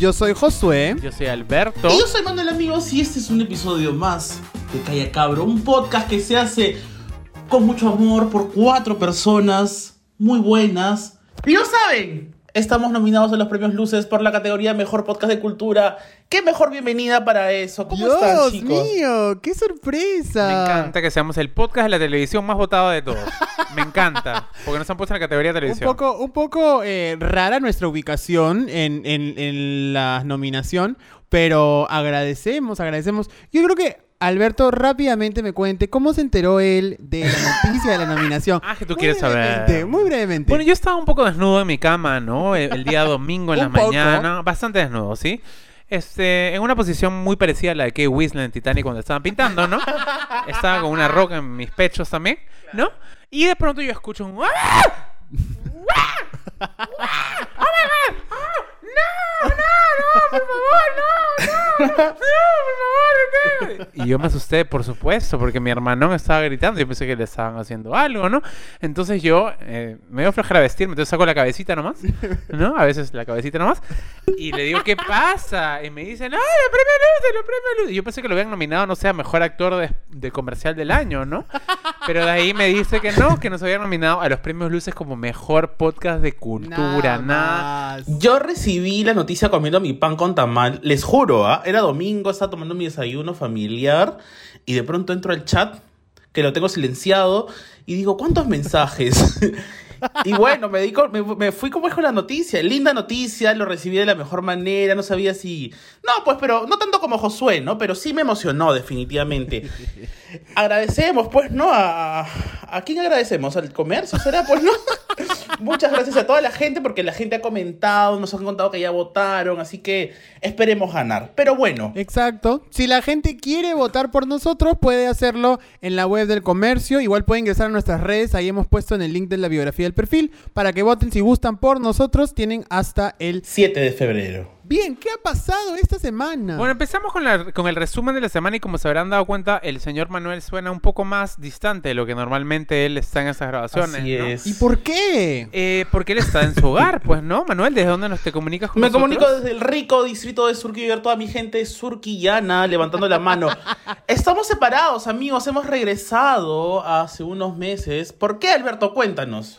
Yo soy Josué. Yo soy Alberto. Y yo soy Manuel Amigos y este es un episodio más de Calla Cabro, un podcast que se hace con mucho amor por cuatro personas muy buenas. Y lo saben, estamos nominados a los premios Luces por la categoría Mejor Podcast de Cultura. ¡Qué mejor bienvenida para eso! ¿Cómo Dios están, chicos? mío, qué sorpresa. Me encanta que seamos el podcast de la televisión más votado de todos. Me encanta. Porque nos han puesto en la categoría de Un televisión. poco, un poco eh, rara nuestra ubicación en, en- en la nominación, pero agradecemos, agradecemos. Yo creo que Alberto rápidamente me cuente cómo se enteró él de la noticia de la nominación. Ah, que tú Muy quieres saber. Muy brevemente. Bueno, yo estaba un poco desnudo en mi cama, ¿no? El, el día domingo en la poco. mañana. Bastante desnudo, ¿sí? Este, en una posición muy parecida a la de Kate Winslet en Titanic cuando estaban pintando, ¿no? Estaba con una roca en mis pechos también, ¿no? Y de pronto yo escucho un... ¡Ah! ¡Ah! ¡Ah! ¡Oh, my God! ¡Ah! ¡No! ¡No! ¡Por favor! ¡No! ¡No! ¡No! ¡Por favor! ¿qué? Y yo me asusté, por supuesto, porque mi hermano estaba gritando yo pensé que le estaban haciendo algo, ¿no? Entonces yo eh, me dio flojera vestirme, entonces saco la cabecita nomás, ¿no? A veces la cabecita nomás. Y le digo, ¿qué pasa? Y me dicen, ¡ay, los premios Luces, los premios Luces! Y yo pensé que lo habían nominado, no sé, a mejor actor de, de comercial del año, ¿no? Pero de ahí me dice que no, que nos habían nominado a los premios Luces como mejor podcast de cultura, nada. más. Yo recibí la noticia comiendo mi pan con tamal. Les juro, ¿ah? Era domingo, estaba tomando mi desayuno familiar y de pronto entro al chat, que lo tengo silenciado, y digo, ¿cuántos mensajes? y bueno, me, di me, me fui como es con la noticia. Linda noticia, lo recibí de la mejor manera, no sabía si... No, pues, pero no tanto como Josué, ¿no? Pero sí me emocionó, definitivamente. Agradecemos, pues, ¿no? A, ¿A quién agradecemos? ¿Al comercio? ¿Será? Pues, ¿no? Muchas gracias a toda la gente porque la gente ha comentado, nos han contado que ya votaron, así que esperemos ganar. Pero bueno, Exacto. Si la gente quiere votar por nosotros, puede hacerlo en la web del comercio. Igual puede ingresar a nuestras redes. Ahí hemos puesto en el link de la biografía del perfil para que voten si gustan por nosotros. Tienen hasta el... 7 de febrero. Bien, ¿qué ha pasado esta semana? Bueno, empezamos con, la- con el resumen de la semana y como se habrán dado cuenta, el señor Manuel suena un poco más distante de lo que normalmente él está en esas grabaciones. Así ¿no? es. ¿Y por qué? Eh, porque él está en su hogar, pues, ¿no? Manuel, ¿desde dónde nos te comunicas con Me nosotros? comunico desde el rico distrito de Surquillo, toda mi gente surquillana levantando la mano. Estamos separados, amigos, hemos regresado hace unos meses. ¿Por qué, Alberto? Cuéntanos.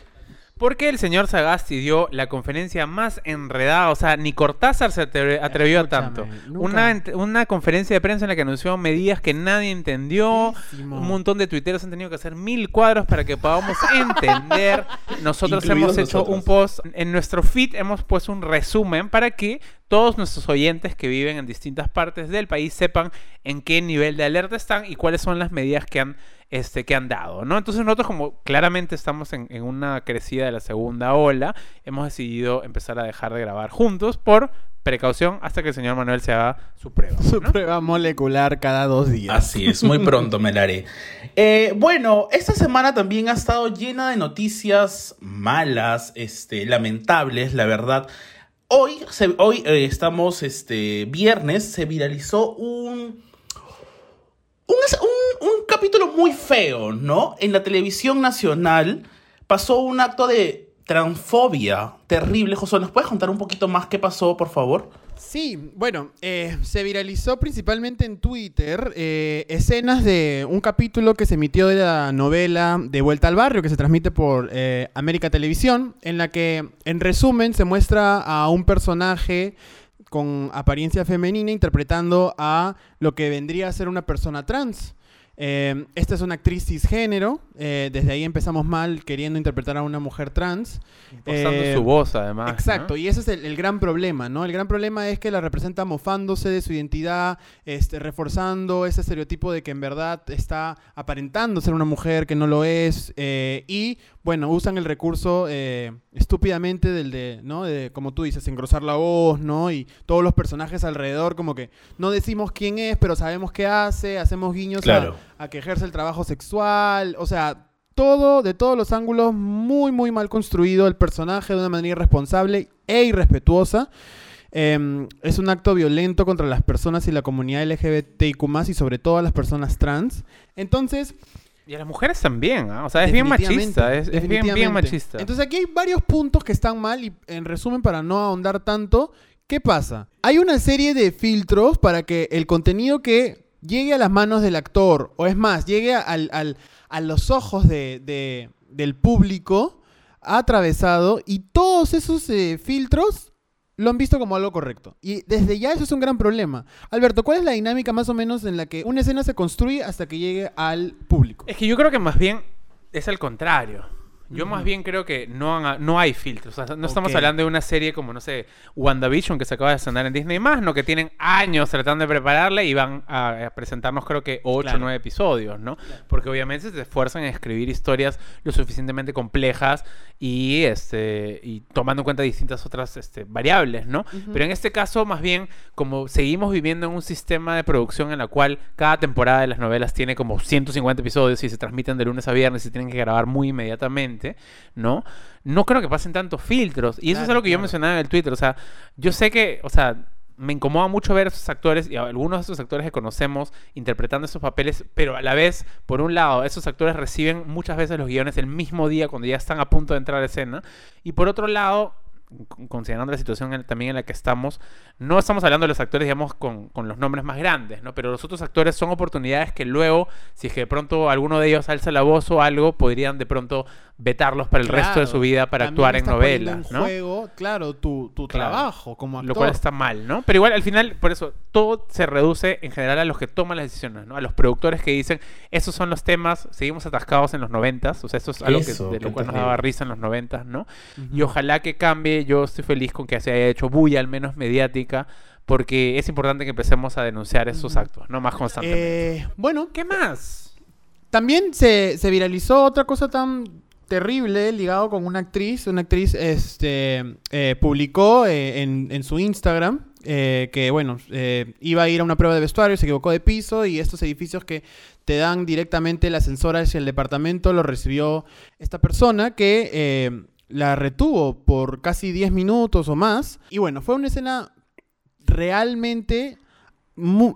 Porque el señor Sagasti dio la conferencia más enredada, o sea, ni Cortázar se atre- atrevió a tanto. Una, conferencia de prensa en la que anunció medidas que nadie entendió. Un montón de tuiteros han tenido que hacer mil cuadros para que podamos entender. Nosotros Incluidos hemos hecho nosotros. un post, en nuestro feed hemos puesto un resumen para que todos nuestros oyentes que viven en distintas partes del país sepan en qué nivel de alerta están y cuáles son las medidas que han, este, que han dado, ¿no? Entonces nosotros como claramente estamos en, en una crecida de la segunda ola, hemos decidido empezar a dejar de grabar juntos por precaución hasta que el señor Manuel se haga su prueba. Su prueba molecular cada dos días. Así es, muy pronto me la haré. Eh, bueno, esta semana también ha estado llena de noticias malas, este, lamentables, la verdad. Hoy, se- hoy eh, estamos este, viernes, se viralizó un, un, un- un capítulo muy feo, ¿no? En la televisión nacional pasó un acto de transfobia terrible. José, ¿nos puedes contar un poquito más qué pasó, por favor? Sí, bueno, eh, se viralizó principalmente en Twitter eh, escenas de un capítulo que se emitió de la novela De Vuelta al Barrio, que se transmite por eh, América Televisión, en la que, en resumen, se muestra a un personaje con apariencia femenina interpretando a lo que vendría a ser una persona trans. Eh, esta es una actriz cisgénero, eh, desde ahí empezamos mal queriendo interpretar a una mujer trans. Impostando Eh, su voz, además. Exacto, ¿no? y ese es el, el gran problema, ¿no? El gran problema es que la representa mofándose de su identidad, este, reforzando ese estereotipo de que en verdad está aparentando ser una mujer que no lo es, eh, y bueno, usan el recurso eh, estúpidamente del de, ¿no? De, como tú dices, engrosar la voz, ¿no? Y todos los personajes alrededor, como que no decimos quién es, pero sabemos qué hace, hacemos guiños a- que ejerce el trabajo sexual, o sea, todo, de todos los ángulos, muy, muy mal construido el personaje de una manera irresponsable e irrespetuosa. Eh, es un acto violento contra las personas y la comunidad LGBTIQ+, y sobre todo a las personas trans. Entonces, Y a las mujeres también, ¿ah? O sea, es bien machista, es, es bien, machista. Entonces aquí hay varios puntos que están mal y en resumen, para no ahondar tanto, ¿Qué pasa? Hay una serie de filtros para que el contenido que llegue a las manos del actor, o es más, llegue al- al- a los ojos de- de- del público, ha atravesado y todos esos eh, filtros lo han visto como algo correcto. Y desde ya eso es un gran problema. Alberto, ¿cuál es la dinámica más o menos en la que una escena se construye hasta que llegue al público? Es que yo creo que más bien es al contrario. Yo más bien creo que no, han- no hay filtros. O sea, no estamos hablando de una serie como, no sé, WandaVision que se acaba de estrenar en Disney+, ¿no? Que tienen años tratando de prepararla y van a, a presentarnos creo que 8 o Claro. 9 episodios, ¿no? Porque obviamente se esfuerzan en escribir historias lo suficientemente complejas y, este, y tomando en cuenta distintas otras este, variables, ¿no? Pero en este caso, más bien, como seguimos viviendo en un sistema de producción en la cual cada temporada de las novelas tiene como 150 episodios y se transmiten de lunes a viernes y tienen que grabar muy inmediatamente, ¿no? No creo que pasen tantos filtros. Y eso es algo que yo mencionaba en el Twitter. O sea, yo sé que, o sea, me incomoda mucho ver a esos actores y a algunos de esos actores que conocemos interpretando esos papeles, pero a la vez, por un lado, esos actores reciben muchas veces los guiones el mismo día cuando ya están a punto de entrar a escena. Y por otro lado, con- considerando la situación en- también en la que estamos, no estamos hablando de los actores, digamos, con, con los nombres más grandes, ¿no? Pero los otros actores son oportunidades que luego, si es que de pronto alguno de ellos alza la voz o algo, podrían de pronto vetarlos para el resto de su vida para actuar en novelas, en ¿no? juego, claro, tu, tu Claro. trabajo como actor. Lo cual está mal, ¿no? Pero igual al final, por eso, todo se reduce en general a los que toman las decisiones, ¿no? A los productores que dicen, estos son los temas, seguimos atascados en los noventas, o sea, esto es algo que, Eso, de qué lo cual nos daba risa en los noventas, ¿no? Y ojalá que cambie, yo estoy feliz con que se haya hecho bulla, al menos mediática, porque es importante que empecemos a denunciar esos actos, ¿no? Más constantemente. Eh, bueno, ¿Qué más? También se, se viralizó otra cosa tan terrible ligado con una actriz. Una actriz este, eh, publicó eh, en, su Instagram eh, que, bueno, eh, iba a ir a una prueba de vestuario, se equivocó de piso y estos edificios que te dan directamente el ascensor hacia el departamento lo recibió esta persona que la retuvo por casi 10 minutos o más. Y bueno, fue una escena realmente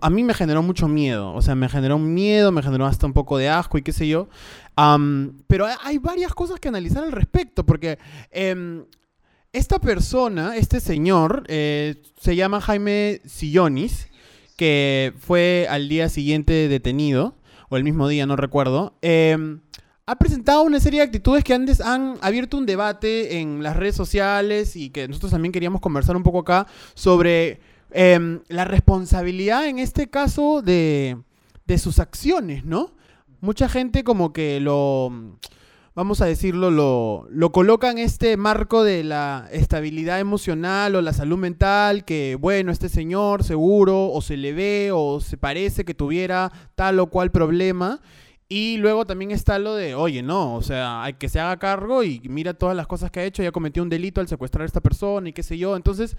a mí me generó mucho miedo. O sea, me generó miedo, me generó hasta un poco de asco y qué sé yo. Pero hay- varias cosas que analizar al respecto, porque em, esta persona, este señor, eh, se llama Jaime Sillonis, que fue al día siguiente detenido, o el mismo día, no recuerdo. em, ha presentado una serie de actitudes que antes han abierto un debate en las redes sociales y que nosotros también queríamos conversar un poco acá sobre em, la responsabilidad en este caso de sus acciones, ¿no? Mucha gente como que lo, vamos a decirlo, lo, lo coloca en este marco de la estabilidad emocional o la salud mental, que bueno, este señor seguro o se le ve o se parece que tuviera tal o cual problema. Y luego también está lo de, oye, no, o sea, hay que se haga cargo y mira todas las cosas que ha hecho, ya cometió un delito al secuestrar a esta persona y qué sé yo. Entonces,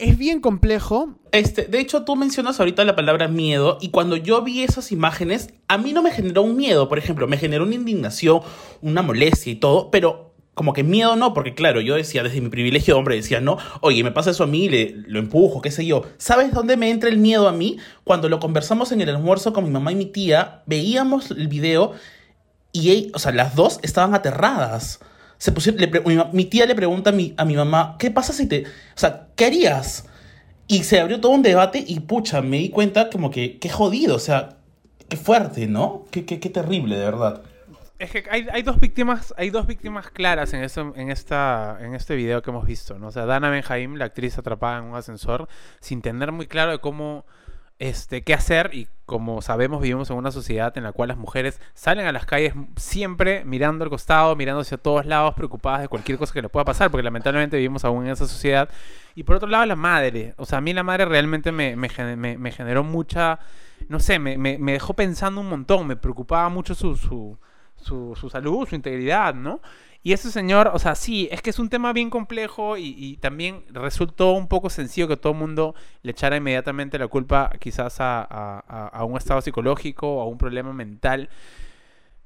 es bien complejo. Este, de hecho, tú mencionas ahorita la palabra miedo y cuando yo vi esas imágenes, a mí no me generó un miedo, por ejemplo, me generó una indignación, una molestia y todo, pero como que miedo no, porque claro, yo decía desde mi privilegio de hombre, decía, no, oye, me pasa eso a mí, le, lo empujo, qué sé yo. ¿Sabes dónde me entra el miedo a mí? Cuando lo conversamos en el almuerzo con mi mamá y mi tía, veíamos el video y, o sea, las dos estaban aterradas. Se pusieron, mi, mi tía le pregunta a mi, a mi mamá, ¿qué pasa si te... O sea, ¿qué harías? Y se abrió todo un debate y pucha, me di cuenta como que qué jodido, o sea, qué fuerte, ¿no? Qué, qué, qué terrible, de verdad. Es que hay, hay dos víctimas, hay dos víctimas claras en, eso, en, esta, en este video que hemos visto, ¿no? O sea, Dana Benjaim, la actriz atrapada en un ascensor, sin tener muy claro de cómo, este, qué hacer y como sabemos vivimos en una sociedad en la cual las mujeres salen a las calles siempre mirando al costado, mirando hacia todos lados, preocupadas de cualquier cosa que les pueda pasar, porque lamentablemente vivimos aún en esa sociedad. Y por otro lado, la madre. O sea, a mí la madre realmente me, me, me- generó mucha, no sé, me dejó pensando un montón, me preocupaba mucho su, su, su, su salud, su integridad, ¿no? Y ese señor, o sea, sí, es que es un tema bien complejo y, y también resultó un poco sencillo que todo el mundo le echara inmediatamente la culpa quizás a, a- a- un estado psicológico o a un problema mental.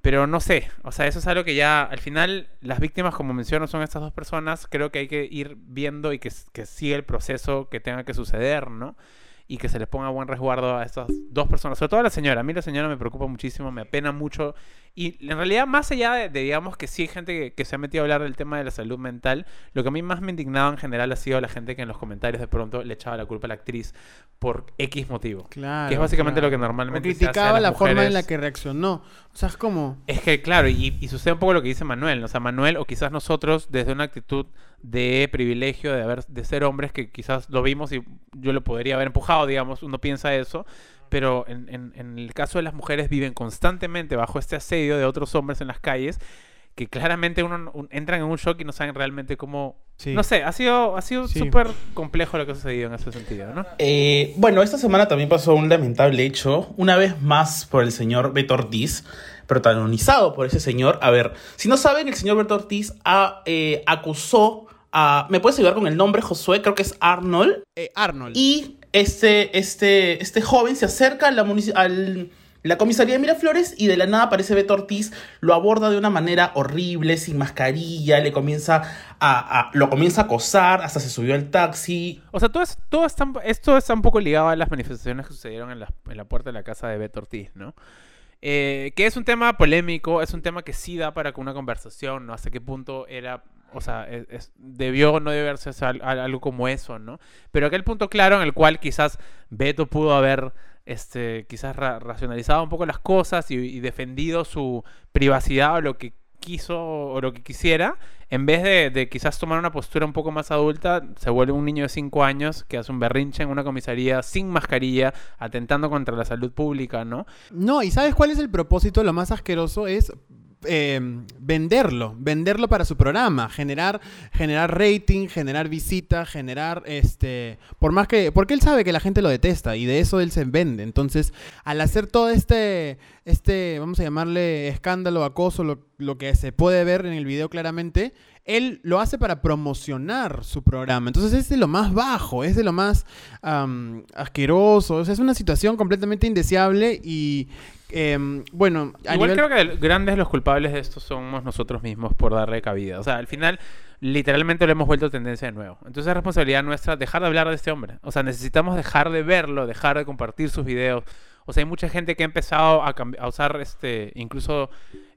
Pero no sé, o sea, eso es algo que ya al final las víctimas, como menciono, son estas dos personas. Creo que hay que ir viendo y que, que siga el proceso que tenga que suceder, ¿no? Y que se les ponga buen resguardo a estas dos personas, sobre todo a la señora. A mí la señora me preocupa muchísimo, me apena mucho Y en realidad, más allá de, de, digamos que sí hay gente que, que se ha metido a hablar del tema de la salud mental, lo que a mí más me indignaba en general ha sido la gente que en los comentarios de pronto le echaba la culpa a la actriz por X motivo. Claro. Que es básicamente claro. lo que normalmente O se hace a criticaba las la forma en la que reaccionó. O sea, es como. Es que, claro, y, y sucede un poco lo que dice Manuel. ¿no? O sea, Manuel, o quizás nosotros, desde una actitud de privilegio, de, haber, de ser hombres, que quizás lo vimos y yo lo podría haber empujado, digamos, uno piensa eso. Pero en, en- en el caso de las mujeres, viven constantemente bajo este asedio de otros hombres en las calles que claramente uno, un- entran en un shock y no saben realmente cómo... Sí. No sé, ha sido, ha sido Sí. súper complejo lo que ha sucedido en ese sentido, ¿no? Eh, bueno, esta semana también pasó un lamentable hecho, una vez más por el señor Beto Ortiz, protagonizado por ese señor. A ver, si no saben, el señor Beto Ortiz ha, eh, acusó a... ¿Me puedes ayudar con el nombre, Josué? Creo que es Arnold. Eh, Arnold. Y este, este, este joven se acerca a la, munici- al- la comisaría de Miraflores y de la nada aparece Beto Ortiz, lo aborda de una manera horrible, sin mascarilla, le comienza a, a- lo comienza a acosar, hasta se subió al taxi. O sea, todo, es- todo está, esto está un poco ligado a las manifestaciones que sucedieron en la, en la puerta de la casa de Beto Ortiz, ¿no? Eh, que es un tema polémico, es un tema que sí da para una conversación, ¿no? Hasta qué punto era, o sea, es- debió o no debió haberse al- al- algo como eso, ¿no? Pero aquel punto claro en el cual quizás Beto pudo haber, este, quizás ra- racionalizado un poco las cosas y, y defendido su privacidad o lo que quiso o lo que quisiera, en vez de, de quizás tomar una postura un poco más adulta, se vuelve un niño de 5 años que hace un berrinche en una comisaría sin mascarilla, atentando contra la salud pública, ¿no? No, ¿y sabes cuál es el propósito? Lo más asqueroso es eh, venderlo, venderlo para su programa, generar, generar rating, generar visitas, generar este, por más que, porque él sabe que la gente lo detesta y de eso él se vende. Entonces, al hacer todo este, este, vamos a llamarle escándalo, acoso, lo, lo que se puede ver en el video claramente, él lo hace para promocionar su programa. Entonces es de lo más bajo, es de lo más asqueroso. O sea, es una situación completamente indeseable y em, bueno, a Igual nivel- creo que grandes los culpables de esto somos nosotros mismos por darle cabida. O sea, al final, literalmente lo hemos vuelto tendencia de nuevo. Entonces es responsabilidad nuestra dejar de hablar de este hombre. O sea, necesitamos dejar de verlo, dejar de compartir sus videos. O sea, hay mucha gente que ha empezado a, a usar este, incluso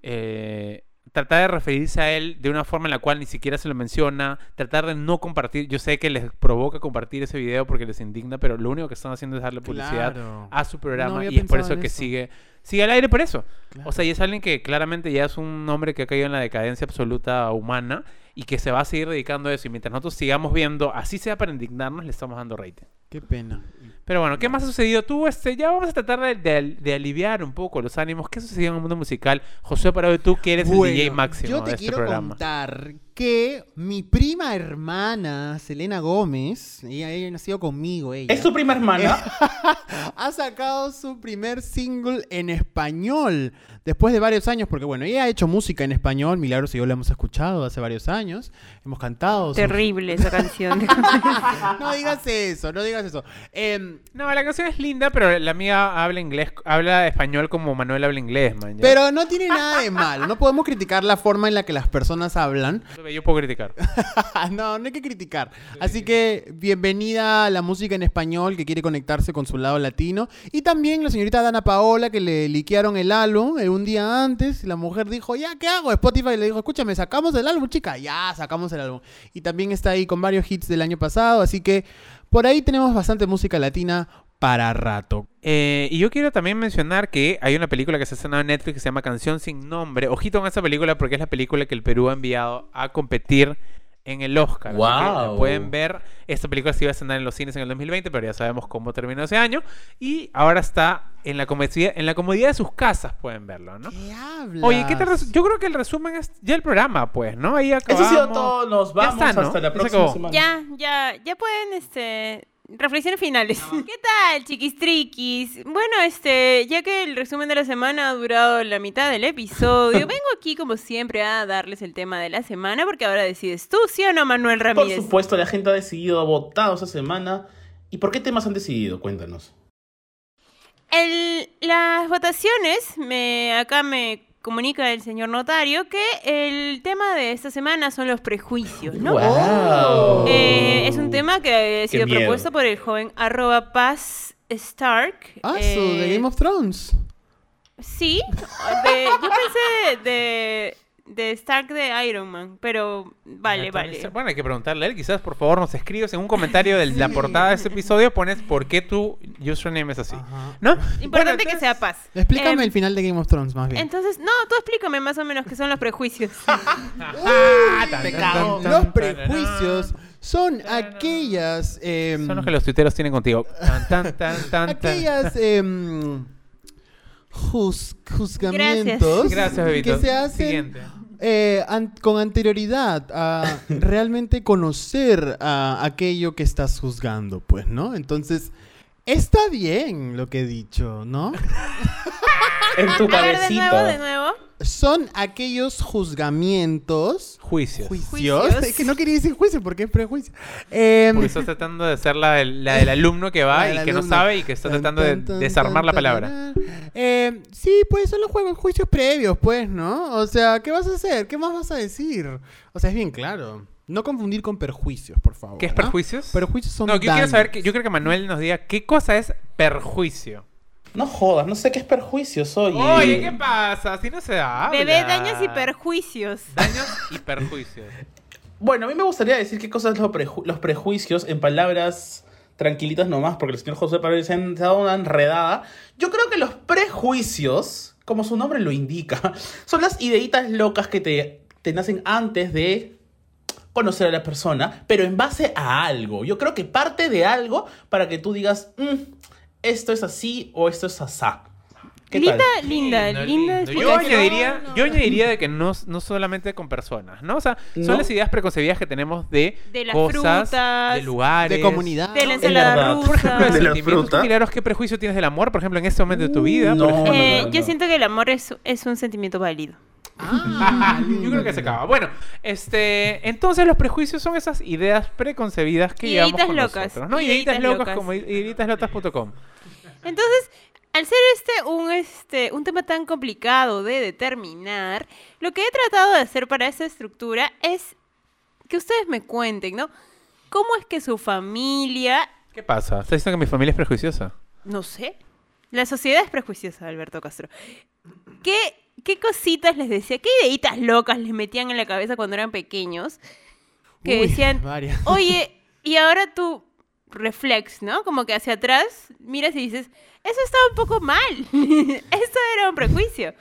eh, tratar de referirse a él de una forma en la cual ni siquiera se lo menciona, tratar de no compartir. Yo sé que les provoca compartir ese video porque les indigna, pero lo único que están haciendo es darle publicidad Claro. a su programa y es por eso que eso. sigue sigue al aire por eso. Claro. O sea, y es alguien que claramente ya es un hombre que ha caído en la decadencia absoluta humana y que se va a seguir dedicando a eso. Y mientras nosotros sigamos viendo, así sea para indignarnos, le estamos dando rating. Qué pena. Pero bueno, ¿qué más ha sucedido? Tú, este, ya vamos a tratar de, de- de aliviar un poco los ánimos. ¿Qué ha sucedido en el mundo musical? José Parado, tú que eres el DJ máximo Yo te de este quiero programa. contar que mi prima hermana, Selena Gómez, ella, ella nació conmigo, ella. ¿Es tu prima hermana? ha sacado su primer single en español después de varios años, porque bueno, ella ha hecho música en español, Milagros y yo la hemos escuchado hace varios años, hemos cantado. sus- Terrible esa canción. No digas eso, no digas eso. Em, No, la canción es linda, pero la amiga habla inglés, habla español como Manuel habla inglés, man. pero no tiene nada de malo, no podemos criticar la forma en la que las personas hablan. Yo puedo criticar. no, no hay que criticar. Así que bienvenida a la música en español que quiere conectarse con su lado latino. Y también la señorita Dana Paola que le liquearon el álbum eh, un día antes. La mujer dijo, ya, ¿qué hago? Spotify le dijo, escúchame, sacamos el álbum, chica. Ya, sacamos el álbum. Y también está ahí con varios hits del año pasado. Así que por ahí tenemos bastante música latina para rato. Eh, y yo quiero también mencionar que hay una película que se ha estrenado en Netflix que se llama Canción sin nombre. Ojito con esa película porque es la película que el Perú ha enviado a competir en el Oscar. La Guau. pueden ver. Esta película se iba a estrenar en los cines en el 2020, pero ya sabemos cómo terminó ese año. Y ahora está en la comodidad, en la comodidad de sus casas, pueden verlo, ¿no? ¿Qué hablas? Oye, ¿qué te yo creo que el resumen es ya el programa, pues, ¿no? Ahí Eso acabamos. ha sido todo. Nos Ya vamos está, ¿no? hasta la próxima semana. ya, ya, ya pueden, este, reflexiones finales. ¿Qué tal, chiquistriquis? Bueno, este, ya que el resumen de la semana ha durado la mitad del episodio, vengo aquí como siempre a darles el tema de la semana, porque ahora decides tú, ¿sí o no, Manuel Por Ramírez? supuesto, la gente ha decidido, ha votado esa semana. ¿Y por qué temas han decidido? Cuéntanos. El- las votaciones, me, acá me comunica el señor notario que el tema de esta semana son los prejuicios, ¿no? ¡Wow! Eh, es un tema que ha sido propuesto por el joven arroba Paz Stark. Ah, su, eh, de Game of Thrones. Sí, de- yo pensé de, de, Stark de Iron Man, pero vale, vale. Bueno, hay que preguntarle a él. Quizás, por favor, nos escribes en un comentario de la portada de este episodio. Pones por qué tu username es así. Ajá. ¿No? Importante Bueno, que sea paz. Explícame Em, el final de Game of Thrones, más bien. Entonces, no, tú explícame más o menos qué son los prejuicios. Uy, los prejuicios son aquellas... em, Son los que los tuiteros tienen contigo. Tan, tan, tan, tan, tan. aquellas em, juz- juzgamientos Gracias, bebito. que se hacen Siguiente. Eh, an- con anterioridad a realmente conocer a aquello que estás juzgando, pues, ¿no? Entonces, está bien lo que he dicho, ¿no? En tu A ver, de nuevo, de nuevo. Son aquellos juzgamientos... Juicios. Juicios. Juicios. Es que no quería decir juicio porque es prejuicio. Em, Porque estás tratando de ser la del, la del alumno que va y que no sabe y que está Tan, tratando de tan, tan, desarmar la palabra. Eh, sí, pues son los juegos, juicios previos, pues, ¿no? O sea, ¿qué vas a hacer? ¿Qué más vas a decir? O sea, es bien claro. No confundir con perjuicios, por favor. ¿Qué es ¿ah? perjuicios? Perjuicios son No, yo quiero saber, que, yo creo que Manuel nos diga qué cosa es perjuicio. No jodas, no sé qué es perjuicio, oye. Oye, ¿qué pasa? Así no se habla. Bebé, daños y perjuicios. Daños y perjuicios. Bueno, a mí me gustaría decir qué cosas son los, preju- los prejuicios en palabras tranquilitas nomás, porque el señor José Pablo se han dado una enredada. Yo creo que los prejuicios, como su nombre lo indica, son las ideitas locas que te, te nacen antes de conocer a la persona, pero en base a algo. Yo creo que parte de algo para que tú digas, "Mm, esto es así o esto es asá. ¿Qué Linda, tal? linda, linda. lindo. Yo añadiría, yo añadiría de que no, no solamente con personas, ¿no? O sea, son ¿No? las ideas preconcebidas que tenemos de, De las cosas, frutas, de lugares, De comunidad. De la ensalada rusa. Por ejemplo, de, De la sentimientos. fruta. ¿Tú, Milagros, qué prejuicio tienes del amor, por ejemplo, en este momento de tu vida? Por No, no, Eh, no, Yo no. siento que el amor es, es un sentimiento válido. Ah, Yo creo que se acaba. Bueno, este, entonces los prejuicios son esas ideas preconcebidas que llevamos Ideitas con locas, nosotros, ¿no? ideitas Ideitas locas locas. como ideitaslocas.com. Entonces, al ser este un, este un tema tan complicado de determinar, lo que he tratado de hacer para esta estructura es que ustedes me cuenten, ¿no? ¿Cómo es que su familia, ¿Qué pasa? ¿Estás diciendo que mi familia es prejuiciosa? no sé, la sociedad es prejuiciosa, Alberto Castro? ¿Qué, qué cositas les decía? ¿Qué ideitas locas les metían en la cabeza cuando eran pequeños? Que Uy, decían, varias. Oye, y ahora tú reflex, ¿no? Como que hacia atrás miras y dices, eso estaba un poco mal. Eso era un prejuicio.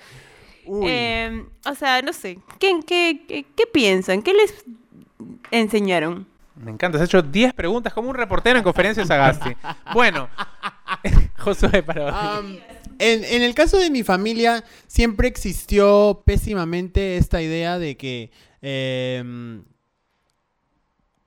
Eh, o sea, no sé. ¿Qué, qué, qué, qué piensan? ¿Qué les enseñaron? Me encanta, has hecho 10 preguntas como un reportero en conferencia de Sagasti. Bueno, Josué, para Am, en, el caso de mi familia, siempre existió pésimamente esta idea de que em,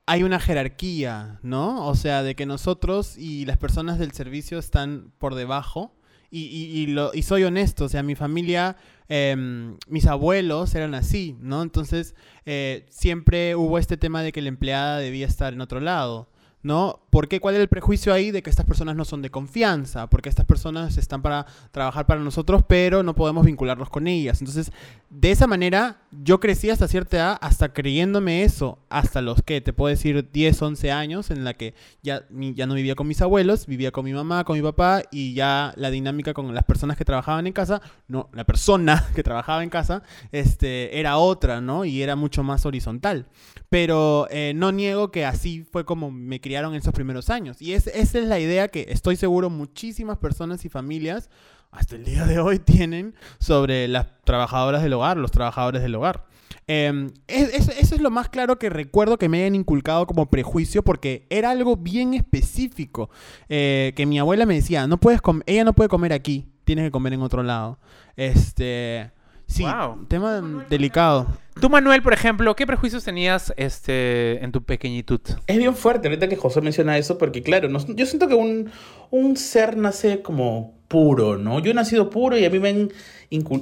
hay una jerarquía, ¿no? O sea, de que nosotros y las personas del servicio están por debajo. Y, y- y lo, y soy honesto, o sea, mi familia, em, mis abuelos eran así, ¿no? Entonces, eh, siempre hubo este tema de que la empleada debía estar en otro lado. ¿No? ¿Por qué? ¿Cuál es el prejuicio ahí de que estas personas no son de confianza? Porque estas personas están para trabajar para nosotros, pero no podemos vincularnos con ellas. Entonces, de esa manera, yo crecí hasta cierta edad, hasta creyéndome eso, hasta los que, te puedo decir, 10, 11 años, en la que ya, ya no vivía con mis abuelos, vivía con mi mamá, con mi papá, y ya la dinámica con las personas que trabajaban en casa, no, la persona que trabajaba en casa, este, era otra, ¿no? Y era mucho más horizontal. Pero eh, no niego que así fue como me criaron en esos primeros años. Y es, esa es la idea que estoy seguro muchísimas personas y familias hasta el día de hoy tienen sobre las trabajadoras del hogar, los trabajadores del hogar. Eh, es- eso es lo más claro que recuerdo que me hayan inculcado como prejuicio porque era algo bien específico. eh, que mi abuela me decía, no puedes com- ella no puede comer aquí, tienes que comer en otro lado. Este, sí, Wow. tema delicado. Tú, Manuel, por ejemplo, ¿qué prejuicios tenías este, en tu pequeñitud? Es bien fuerte ahorita que José menciona eso, porque claro, yo siento que un, un ser nace como puro, ¿no? Yo he nacido puro y a mí me han,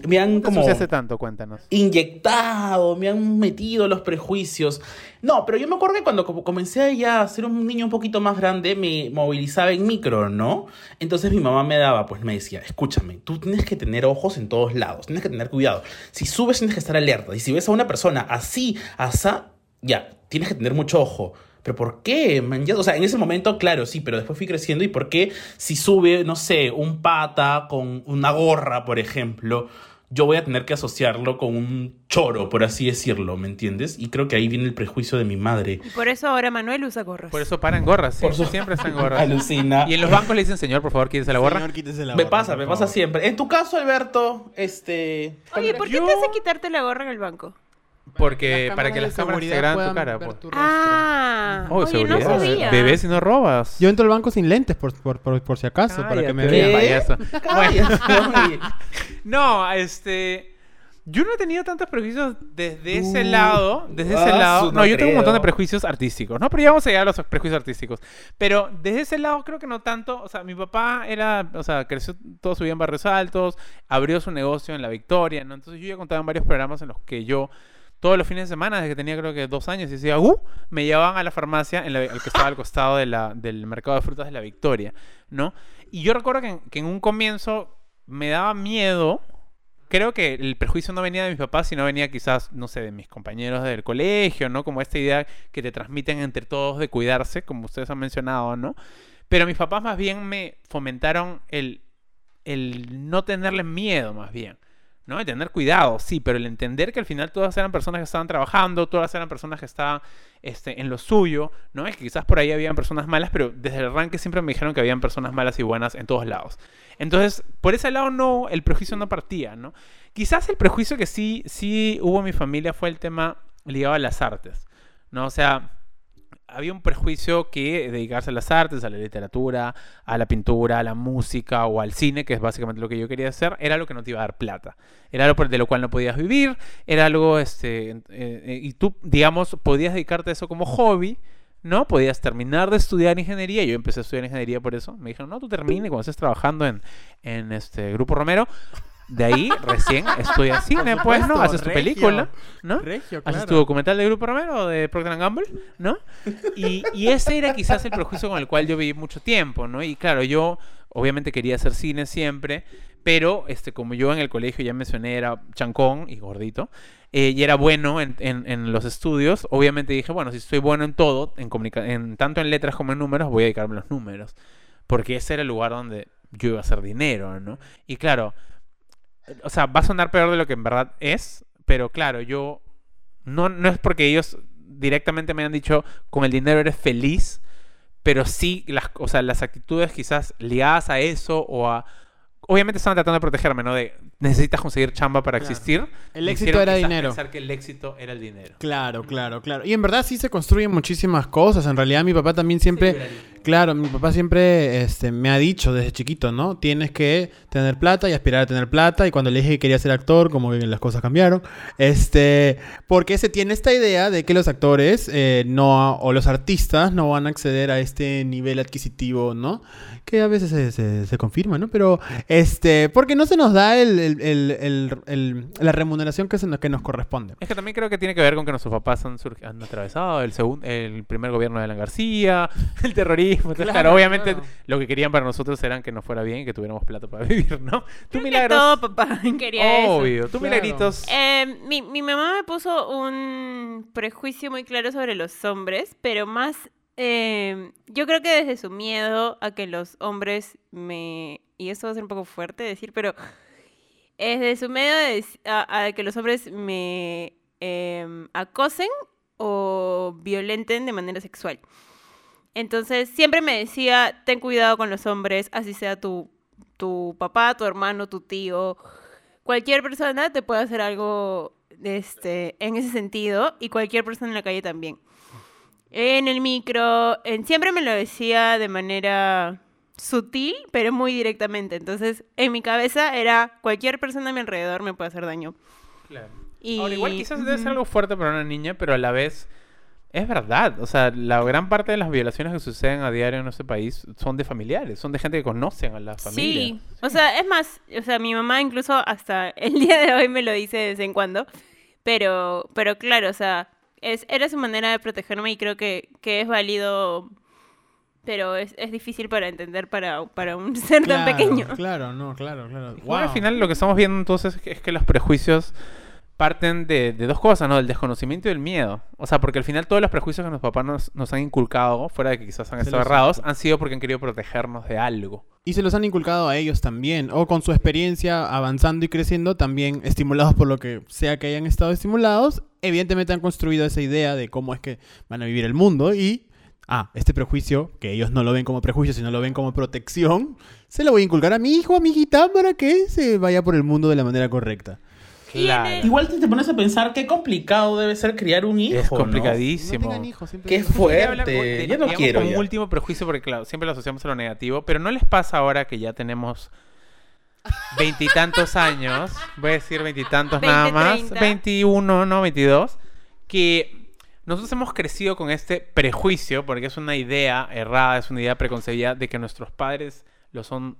me han ¿Cómo como se hace tanto? Cuéntanos. inyectado, me han metido los prejuicios. No, pero yo me acuerdo que cuando comencé ya a ser un niño un poquito más grande, me movilizaba en micro, ¿no? Entonces mi mamá me daba, pues me decía, escúchame, tú tienes que tener ojos en todos lados, tienes que tener cuidado. Si subes tienes que estar alerta. Y si ves a una persona así, asá, ya, tienes que tener mucho ojo. ¿Pero por qué? man? O sea, en ese momento, claro, sí, pero después fui creciendo. ¿Y por qué si sube, no sé, un pata con una gorra, por ejemplo, yo voy a tener que asociarlo con un choro, por así decirlo, ¿me entiendes? Y creo que ahí viene el prejuicio de mi madre. Y por eso ahora Manuel usa gorras. Por eso paran gorras, sí, Por su- siempre están gorras. Alucina. Y en los bancos le dicen, señor, por favor, quítese la gorra. Señor, quítese la Me gorra, pasa, por me favor. pasa siempre. En tu caso, Alberto, este... Oye, ¿por qué Yo- te hace quitarte la gorra en el banco? Porque para que las cámaras se graben tu cara. ver pues. tu. Ah, Oh, oye, no seguridad. sabía. Bebé si no robas. Yo entro al banco sin lentes, por, por, por, por si acaso, para que me vean. payaso. Bueno, no, este... Yo no he tenido tantos prejuicios desde ese Uh, lado. Desde ese ah, lado. No, no yo tengo un montón de prejuicios artísticos, ¿no? Pero ya vamos a llegar a los prejuicios artísticos. Pero desde ese lado creo que no tanto. O sea, mi papá era, o sea, creció todo su vida en Barrios Altos, abrió su negocio en La Victoria, ¿no? Entonces yo ya contaba en varios programas en los que yo, todos los fines de semana, desde que tenía creo que dos años, y decía, ¡uh! Me llevaban a la farmacia, en la, que estaba al costado del mercado de frutas de La Victoria, ¿no? Y yo recuerdo que en, un comienzo me daba miedo. Creo que el prejuicio no venía de mis papás, sino venía quizás, no sé, de mis compañeros del colegio, ¿no? Como esta idea que te transmiten entre todos de cuidarse, como ustedes han mencionado, ¿no? Pero mis papás más bien me fomentaron el, el no tenerle miedo, más bien. ¿No? El tener cuidado, sí, pero el entender que al final todas eran personas que estaban trabajando, todas eran personas que estaban este, en lo suyo, ¿no? Y que quizás por ahí habían personas malas, pero desde el arranque siempre me dijeron que habían personas malas y buenas en todos lados. Entonces, por ese lado no, el prejuicio no partía, ¿no? Quizás el prejuicio que sí, sí hubo en mi familia fue el tema ligado a las artes, ¿no? O sea, había un prejuicio que dedicarse a las artes, a la literatura, a la pintura, a la música o al cine, que es básicamente lo que yo quería hacer, era lo que no te iba a dar plata. Era algo de lo cual no podías vivir, era algo, este, eh, y tú, digamos, podías dedicarte a eso como hobby, ¿no? Podías terminar de estudiar ingeniería, yo empecé a estudiar ingeniería por eso, me dijeron, no, tú termine cuando estés trabajando en, en este Grupo Romero, de ahí recién estudias cine, pues, ¿no? supuesto, Haces tu regio. película, ¿no? Regio, Haces claro. tu documental de Grupo Romero de Procter Gamble, ¿no? Y, y ese era quizás el prejuicio con el cual yo viví mucho tiempo, ¿no? Y claro, yo obviamente quería hacer cine siempre, pero este, como yo en el colegio ya mencioné era chancón y gordito, eh, y era bueno en, en- en los estudios, obviamente dije, bueno, si soy bueno en todo, en, en tanto en letras como en números, voy a dedicarme a los números, porque ese era el lugar donde yo iba a hacer dinero, ¿no? Y claro, o sea, va a sonar peor de lo que en verdad es, pero claro, yo no, no es porque ellos directamente me han dicho con el dinero eres feliz, pero sí las, o sea, las actitudes quizás ligadas a eso o a... Obviamente estaban tratando de protegerme, ¿no? De necesitas conseguir chamba para Claro. existir. El éxito era dinero. pensar que el éxito era el dinero. Claro, claro, claro. Y en verdad sí se construyen muchísimas cosas. En realidad mi papá también siempre, claro, mi papá siempre este, me ha dicho desde chiquito, ¿no? Tienes que tener plata y aspirar a tener plata. Y cuando le dije que quería ser actor, como que las cosas cambiaron. Este, porque se tiene esta idea de que los actores eh, no, o los artistas no van a acceder a este nivel adquisitivo, ¿no? Que a veces se, se- se confirma, ¿no? Pero, este, porque no se nos da el, la remuneración que, se nos, corresponde. Es que también creo que tiene que ver con que nuestros papás han, han atravesado el, el primer gobierno de Alan García, el terrorismo. Claro, Claro, obviamente claro. lo que querían para nosotros eran que nos fuera bien y que tuviéramos plata para vivir, ¿no? Tú, Milagros. todo papá quería eso. Obvio. Tú, Claro. Milagritos. Eh, mi, mi mamá me puso un prejuicio muy claro sobre los hombres, pero más, eh, yo creo que desde su miedo a que los hombres me, y esto va a ser un poco fuerte decir, pero es de su miedo de a, a que los hombres me em, acosen o violenten de manera sexual. Entonces siempre me decía, ten cuidado con los hombres, así sea tu, tu papá, tu hermano, tu tío, cualquier persona te puede hacer algo este, en ese sentido y cualquier persona en la calle también. En el micro, en, siempre me lo decía de manera sutil, pero muy directamente. Entonces, en mi cabeza era cualquier persona a mi alrededor me puede hacer daño. Claro. Y... Ahora, igual quizás debe ser algo fuerte para una niña, pero a la vez es verdad. O sea, la gran parte de las violaciones que suceden a diario en nuestro país son de familiares, son de gente que conocen a la familia. Sí, o sea, es más, o sea, mi mamá incluso hasta el día de hoy me lo dice de vez en cuando, pero, pero claro, o sea, es, era su manera de protegerme y creo que, que es válido, pero es, es difícil para entender para, para un ser tan Claro, pequeño. Claro, no, claro, claro. Igual al Wow. final lo que estamos viendo entonces es que, es que los prejuicios parten de, de dos cosas, ¿no? Del desconocimiento y del miedo. O sea, porque al final todos los prejuicios que nuestros papás nos, nos han inculcado, fuera de que quizás han estado errados, han sido porque han querido protegernos de algo. Y se los han inculcado a ellos también, o con su experiencia avanzando y creciendo, también estimulados por lo que sea que hayan estado estimulados, evidentemente han construido esa idea de cómo es que van a vivir el mundo y, ah, este prejuicio, que ellos no lo ven como prejuicio, sino lo ven como protección, se lo voy a inculcar a mi hijo, a mi hijita, para que se vaya por el mundo de la manera correcta. Claro. Igual te, te pones a pensar qué complicado debe ser criar un hijo. Es ¿no? No complicadísimo. hijos, Qué digo. fuerte. Yo no quiero como ya. un último prejuicio, porque claro, siempre lo asociamos a lo negativo, pero ¿no les pasa ahora que ya tenemos veintitantos años? Voy a decir veintitantos nada 20, más. 30. 21, no 22. Que nosotros hemos crecido con este prejuicio, porque es una idea errada, es una idea preconcebida de que nuestros padres lo son,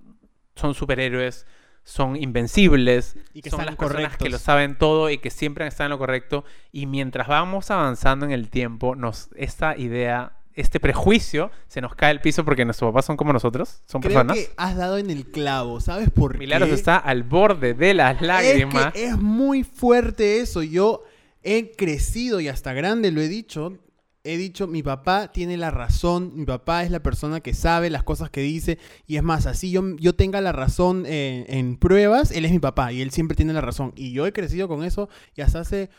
son superhéroes, son invencibles, Y que son están las personas correctos. que lo saben todo y que siempre han estado en lo correcto. Y mientras vamos avanzando en el tiempo, nos, esta idea, este prejuicio, se nos cae al piso porque nuestros papás son como nosotros, son Creo personas. que has dado en el clavo, ¿sabes por Milagros qué? está al borde de las lágrimas. Es que es muy fuerte eso. Yo he crecido y hasta grande lo he dicho. He dicho, mi papá tiene la razón, mi papá es la persona que sabe las cosas que dice. Y es más, así yo, yo tenga la razón en, en pruebas, él es mi papá y él siempre tiene la razón. Y yo he crecido con eso y hasta hace,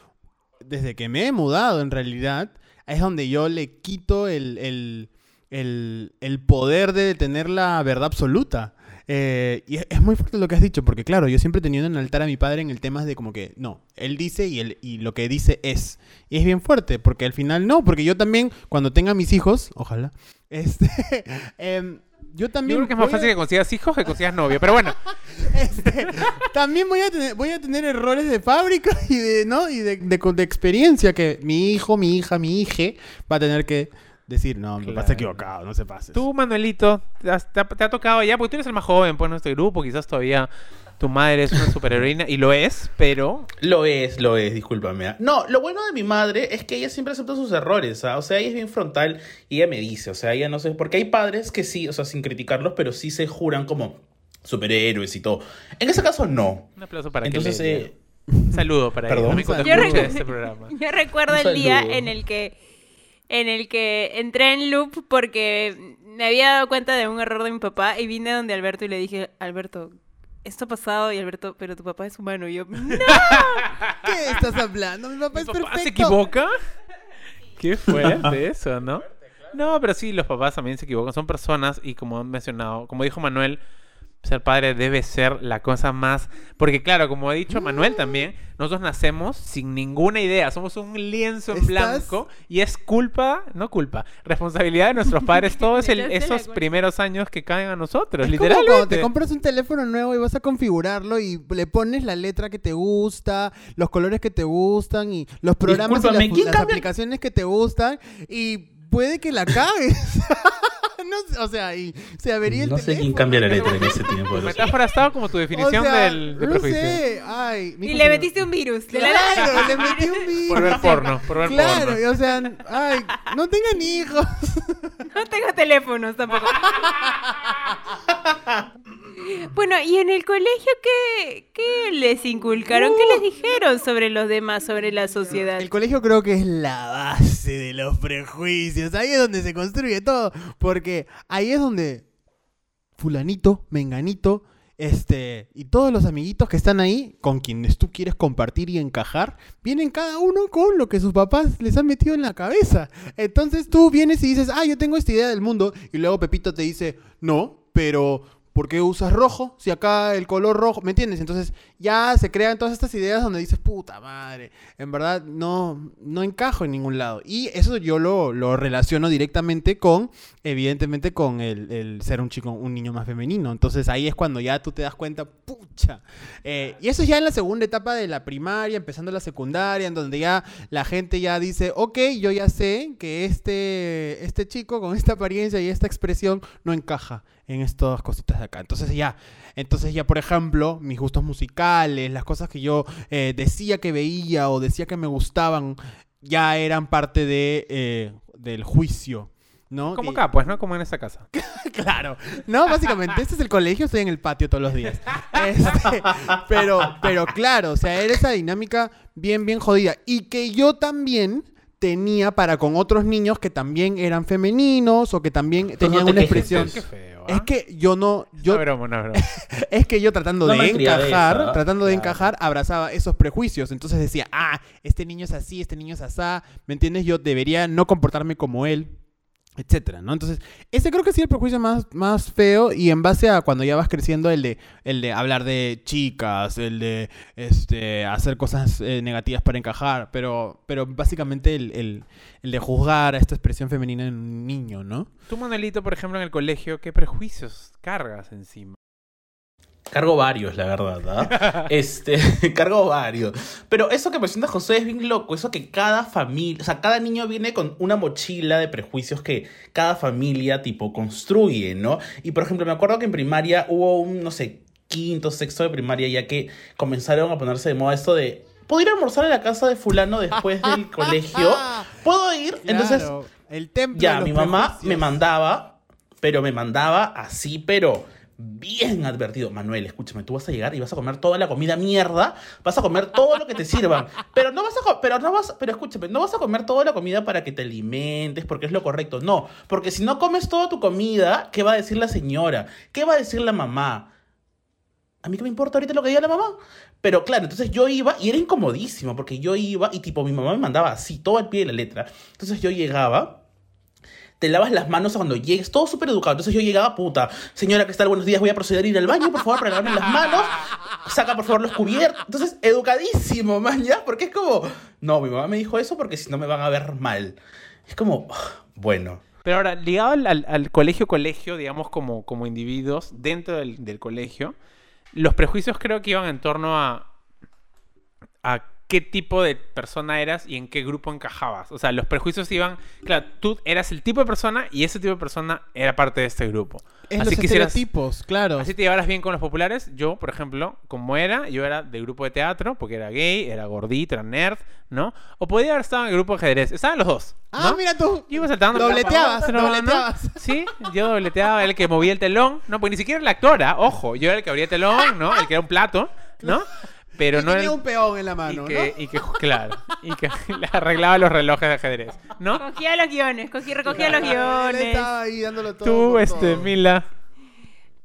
desde que me he mudado en realidad, es donde yo le quito el, el, el, el poder de tener la verdad absoluta. Eh, y es, muy fuerte lo que has dicho, porque claro, yo siempre he tenido en altar a mi padre en el tema de como que, no, él dice y, él, y lo que dice es. Y es bien fuerte, porque al final no, porque yo también, cuando tenga mis hijos, ojalá, este, em, yo Yo también... creo que es más a- fácil que consigas hijos que consigas novio. Pero bueno, este, también voy a tener, voy a tener errores de fábrica y de, ¿no? Y de, de, de experiencia que mi hijo, mi hija, mi hije va a tener que decir, no, mi papá está Claro. equivocado, no se pases. tú, Manuelito, te, has- te ha, te ha tocado ya, porque tú eres el más joven pues, en nuestro grupo. Quizás todavía tu madre es una superheroína y lo es, pero Lo es, lo es, discúlpame. ah. No, lo bueno de mi madre es que ella siempre acepta sus errores, ¿ah? O sea, ella es bien frontal y ella me dice, o sea, ella no sé, porque hay padres que sí, o sea, sin criticarlos, pero sí se juran como superhéroes y todo. En ese caso, no. un aplauso para Entonces, que le- eh, Un saludo para Perdón. ella. también cuando Yo este programa. Yo recuerdo el día en el que en el que entré en loop porque me había dado cuenta de un error de mi papá y vine donde Alberto y le dije, Alberto, esto ha pasado y Alberto, pero tu papá es humano. Y yo, no. ¿Qué estás hablando? Mi papá ¿Mi es papá perfecto. se equivoca? Qué fuerte eso, ¿no? No, pero sí, los papás también se equivocan. Son personas y como han mencionado, como dijo Manuel, ser padre debe ser la cosa más... Porque claro, como ha dicho Manuel también, nosotros nacemos sin ninguna idea. Somos un lienzo en ¿Estás? blanco y es culpa, no culpa, responsabilidad de nuestros padres todos el- esos primeros años que caen a nosotros, Es como literalmente. cuando te compras un teléfono nuevo y vas a configurarlo y le pones la letra que te gusta, los colores que te gustan y los programas y las, ¿quién las aplicaciones que te gustan y puede que la cagues. No sé, o sea, y se avería el no sé quién cambia la letra en ese tiempo. Tu metáfora estaba como tu definición O sea, del, del no prejuicio. sé, ay. Y le metiste un virus. Le la- Claro, le metí un virus. Por ver porno, por ver Claro, porno. o sea, ay, no tengan hijos. No tengo teléfonos tampoco. Bueno, ¿y en el colegio qué, qué les inculcaron? ¿Qué les dijeron sobre los demás, sobre la sociedad? El colegio creo que es la base de los prejuicios. Ahí es donde se construye todo. Porque ahí es donde fulanito, menganito, este, y todos los amiguitos que están ahí, con quienes tú quieres compartir y encajar, vienen cada uno con lo que sus papás les han metido en la cabeza. Entonces tú vienes y dices, ah, yo tengo esta idea del mundo, y luego Pepito te dice, no, pero ¿por qué usas rojo? Si acá el color rojo, ¿me entiendes? Entonces ya se crean todas estas ideas donde dices, puta madre, en verdad no, no encajo en ningún lado. Y eso yo lo, lo relaciono directamente con, evidentemente, con el, el ser un chico, un niño más femenino. Entonces ahí es cuando ya tú te das cuenta, pucha. Eh, y eso ya en la segunda etapa de la primaria, empezando la secundaria, en donde ya la gente ya dice, ok, yo ya sé que este, este chico con esta apariencia y esta expresión no encaja en estas cositas de acá. Entonces ya, entonces ya, por ejemplo, mis gustos musicales, las cosas que yo eh, decía que veía o decía que me gustaban, ya eran parte de, eh, del juicio ¿no? Como Que- acá, pues, ¿no? Como en esta casa. Claro. No, básicamente, este es el colegio, estoy en el patio todos los días. Este, pero, pero claro, o sea, era esa dinámica bien, bien jodida. Y que yo también tenía para con otros niños que también eran femeninos o que también tenían te una expresión. Qué feo, ¿ah? Es que yo no, yo, Una broma, es que yo tratando de encajar, tratando de claro. encajar, abrazaba esos prejuicios. Entonces decía, ah, este niño es así, este niño es asá, ¿me entiendes? Yo debería no comportarme como él, etcétera, ¿no? Entonces, ese creo que sí es el prejuicio más, más feo y en base a cuando ya vas creciendo el de, el de hablar de chicas, el de este, hacer cosas eh, negativas para encajar, pero, pero básicamente el, el, el de juzgar a esta expresión femenina en un niño, ¿no? Tú, Manuelito, por ejemplo, en el colegio, ¿qué prejuicios cargas encima? Cargo varios, la verdad, ¿ah? Este, cargo varios. Pero eso que presenta José es bien loco. Eso que cada familia, o sea, cada niño viene con una mochila de prejuicios que cada familia, tipo, construye, ¿no? Y por ejemplo, me acuerdo que en primaria hubo un, no sé, quinto, sexto de primaria, ya que comenzaron a ponerse de moda esto de. ¿Puedo ir a almorzar a la casa de Fulano después del colegio? ¿Puedo ir? Entonces, Claro, el templo ya, de los mi mamá prejuicios. me mandaba, pero me mandaba así, pero bien advertido. Manuel, escúchame, tú vas a llegar y vas a comer toda la comida mierda, vas a comer todo lo que te sirvan, pero no vas a, pero no vas, pero escúchame, no vas a comer toda la comida para que te alimentes, porque es lo correcto. No, porque si no comes toda tu comida, ¿qué va a decir la señora? ¿Qué va a decir la mamá? A mí qué me importa ahorita lo que diga la mamá. Pero claro, entonces yo iba y era incomodísimo porque yo iba y tipo mi mamá me mandaba así, todo al pie de la letra. Entonces yo llegaba, te lavas las manos cuando llegues, todo súper educado. Entonces yo llegaba, puta, señora, ¿qué tal? Buenos días, voy a proceder a ir al baño, por favor, para lavarme las manos. Saca, por favor, los cubiertos. Entonces, educadísimo, man, ¿ya? Porque es como, no, mi mamá me dijo eso porque si no me van a ver mal. Es como, bueno. Pero ahora, ligado al, al- al colegio-colegio, digamos, como, como individuos dentro del, del colegio, los prejuicios creo que iban en torno a, a qué tipo de persona eras y en qué grupo encajabas. O sea, los prejuicios iban, claro, tú eras el tipo de persona y ese tipo de persona era parte de este grupo. Es así los estereotipos, claro. así te llevaras bien con los populares. Yo, por ejemplo, como era, yo era del grupo de teatro, porque era gay, era gordito, era nerd, ¿no? O podía haber estado en el grupo de ajedrez. Estaban los dos. Ah, ¿no? mira tú. Yo iba saltando. Dobleteabas, ¿no? dobleteabas. Sí, yo dobleteaba, el que movía el telón. No, porque ni siquiera era la actora, ojo. Yo era el que abría el telón, ¿no? El que era un plato, ¿no? Pero Y no tenía el- un peón en la mano, y que, ¿no? y que, claro, y que arreglaba los relojes de ajedrez, ¿no? Cogía los guiones, cogí, recogía los Él guiones. estaba ahí dándolo todo. Tú, este, todo. Mila.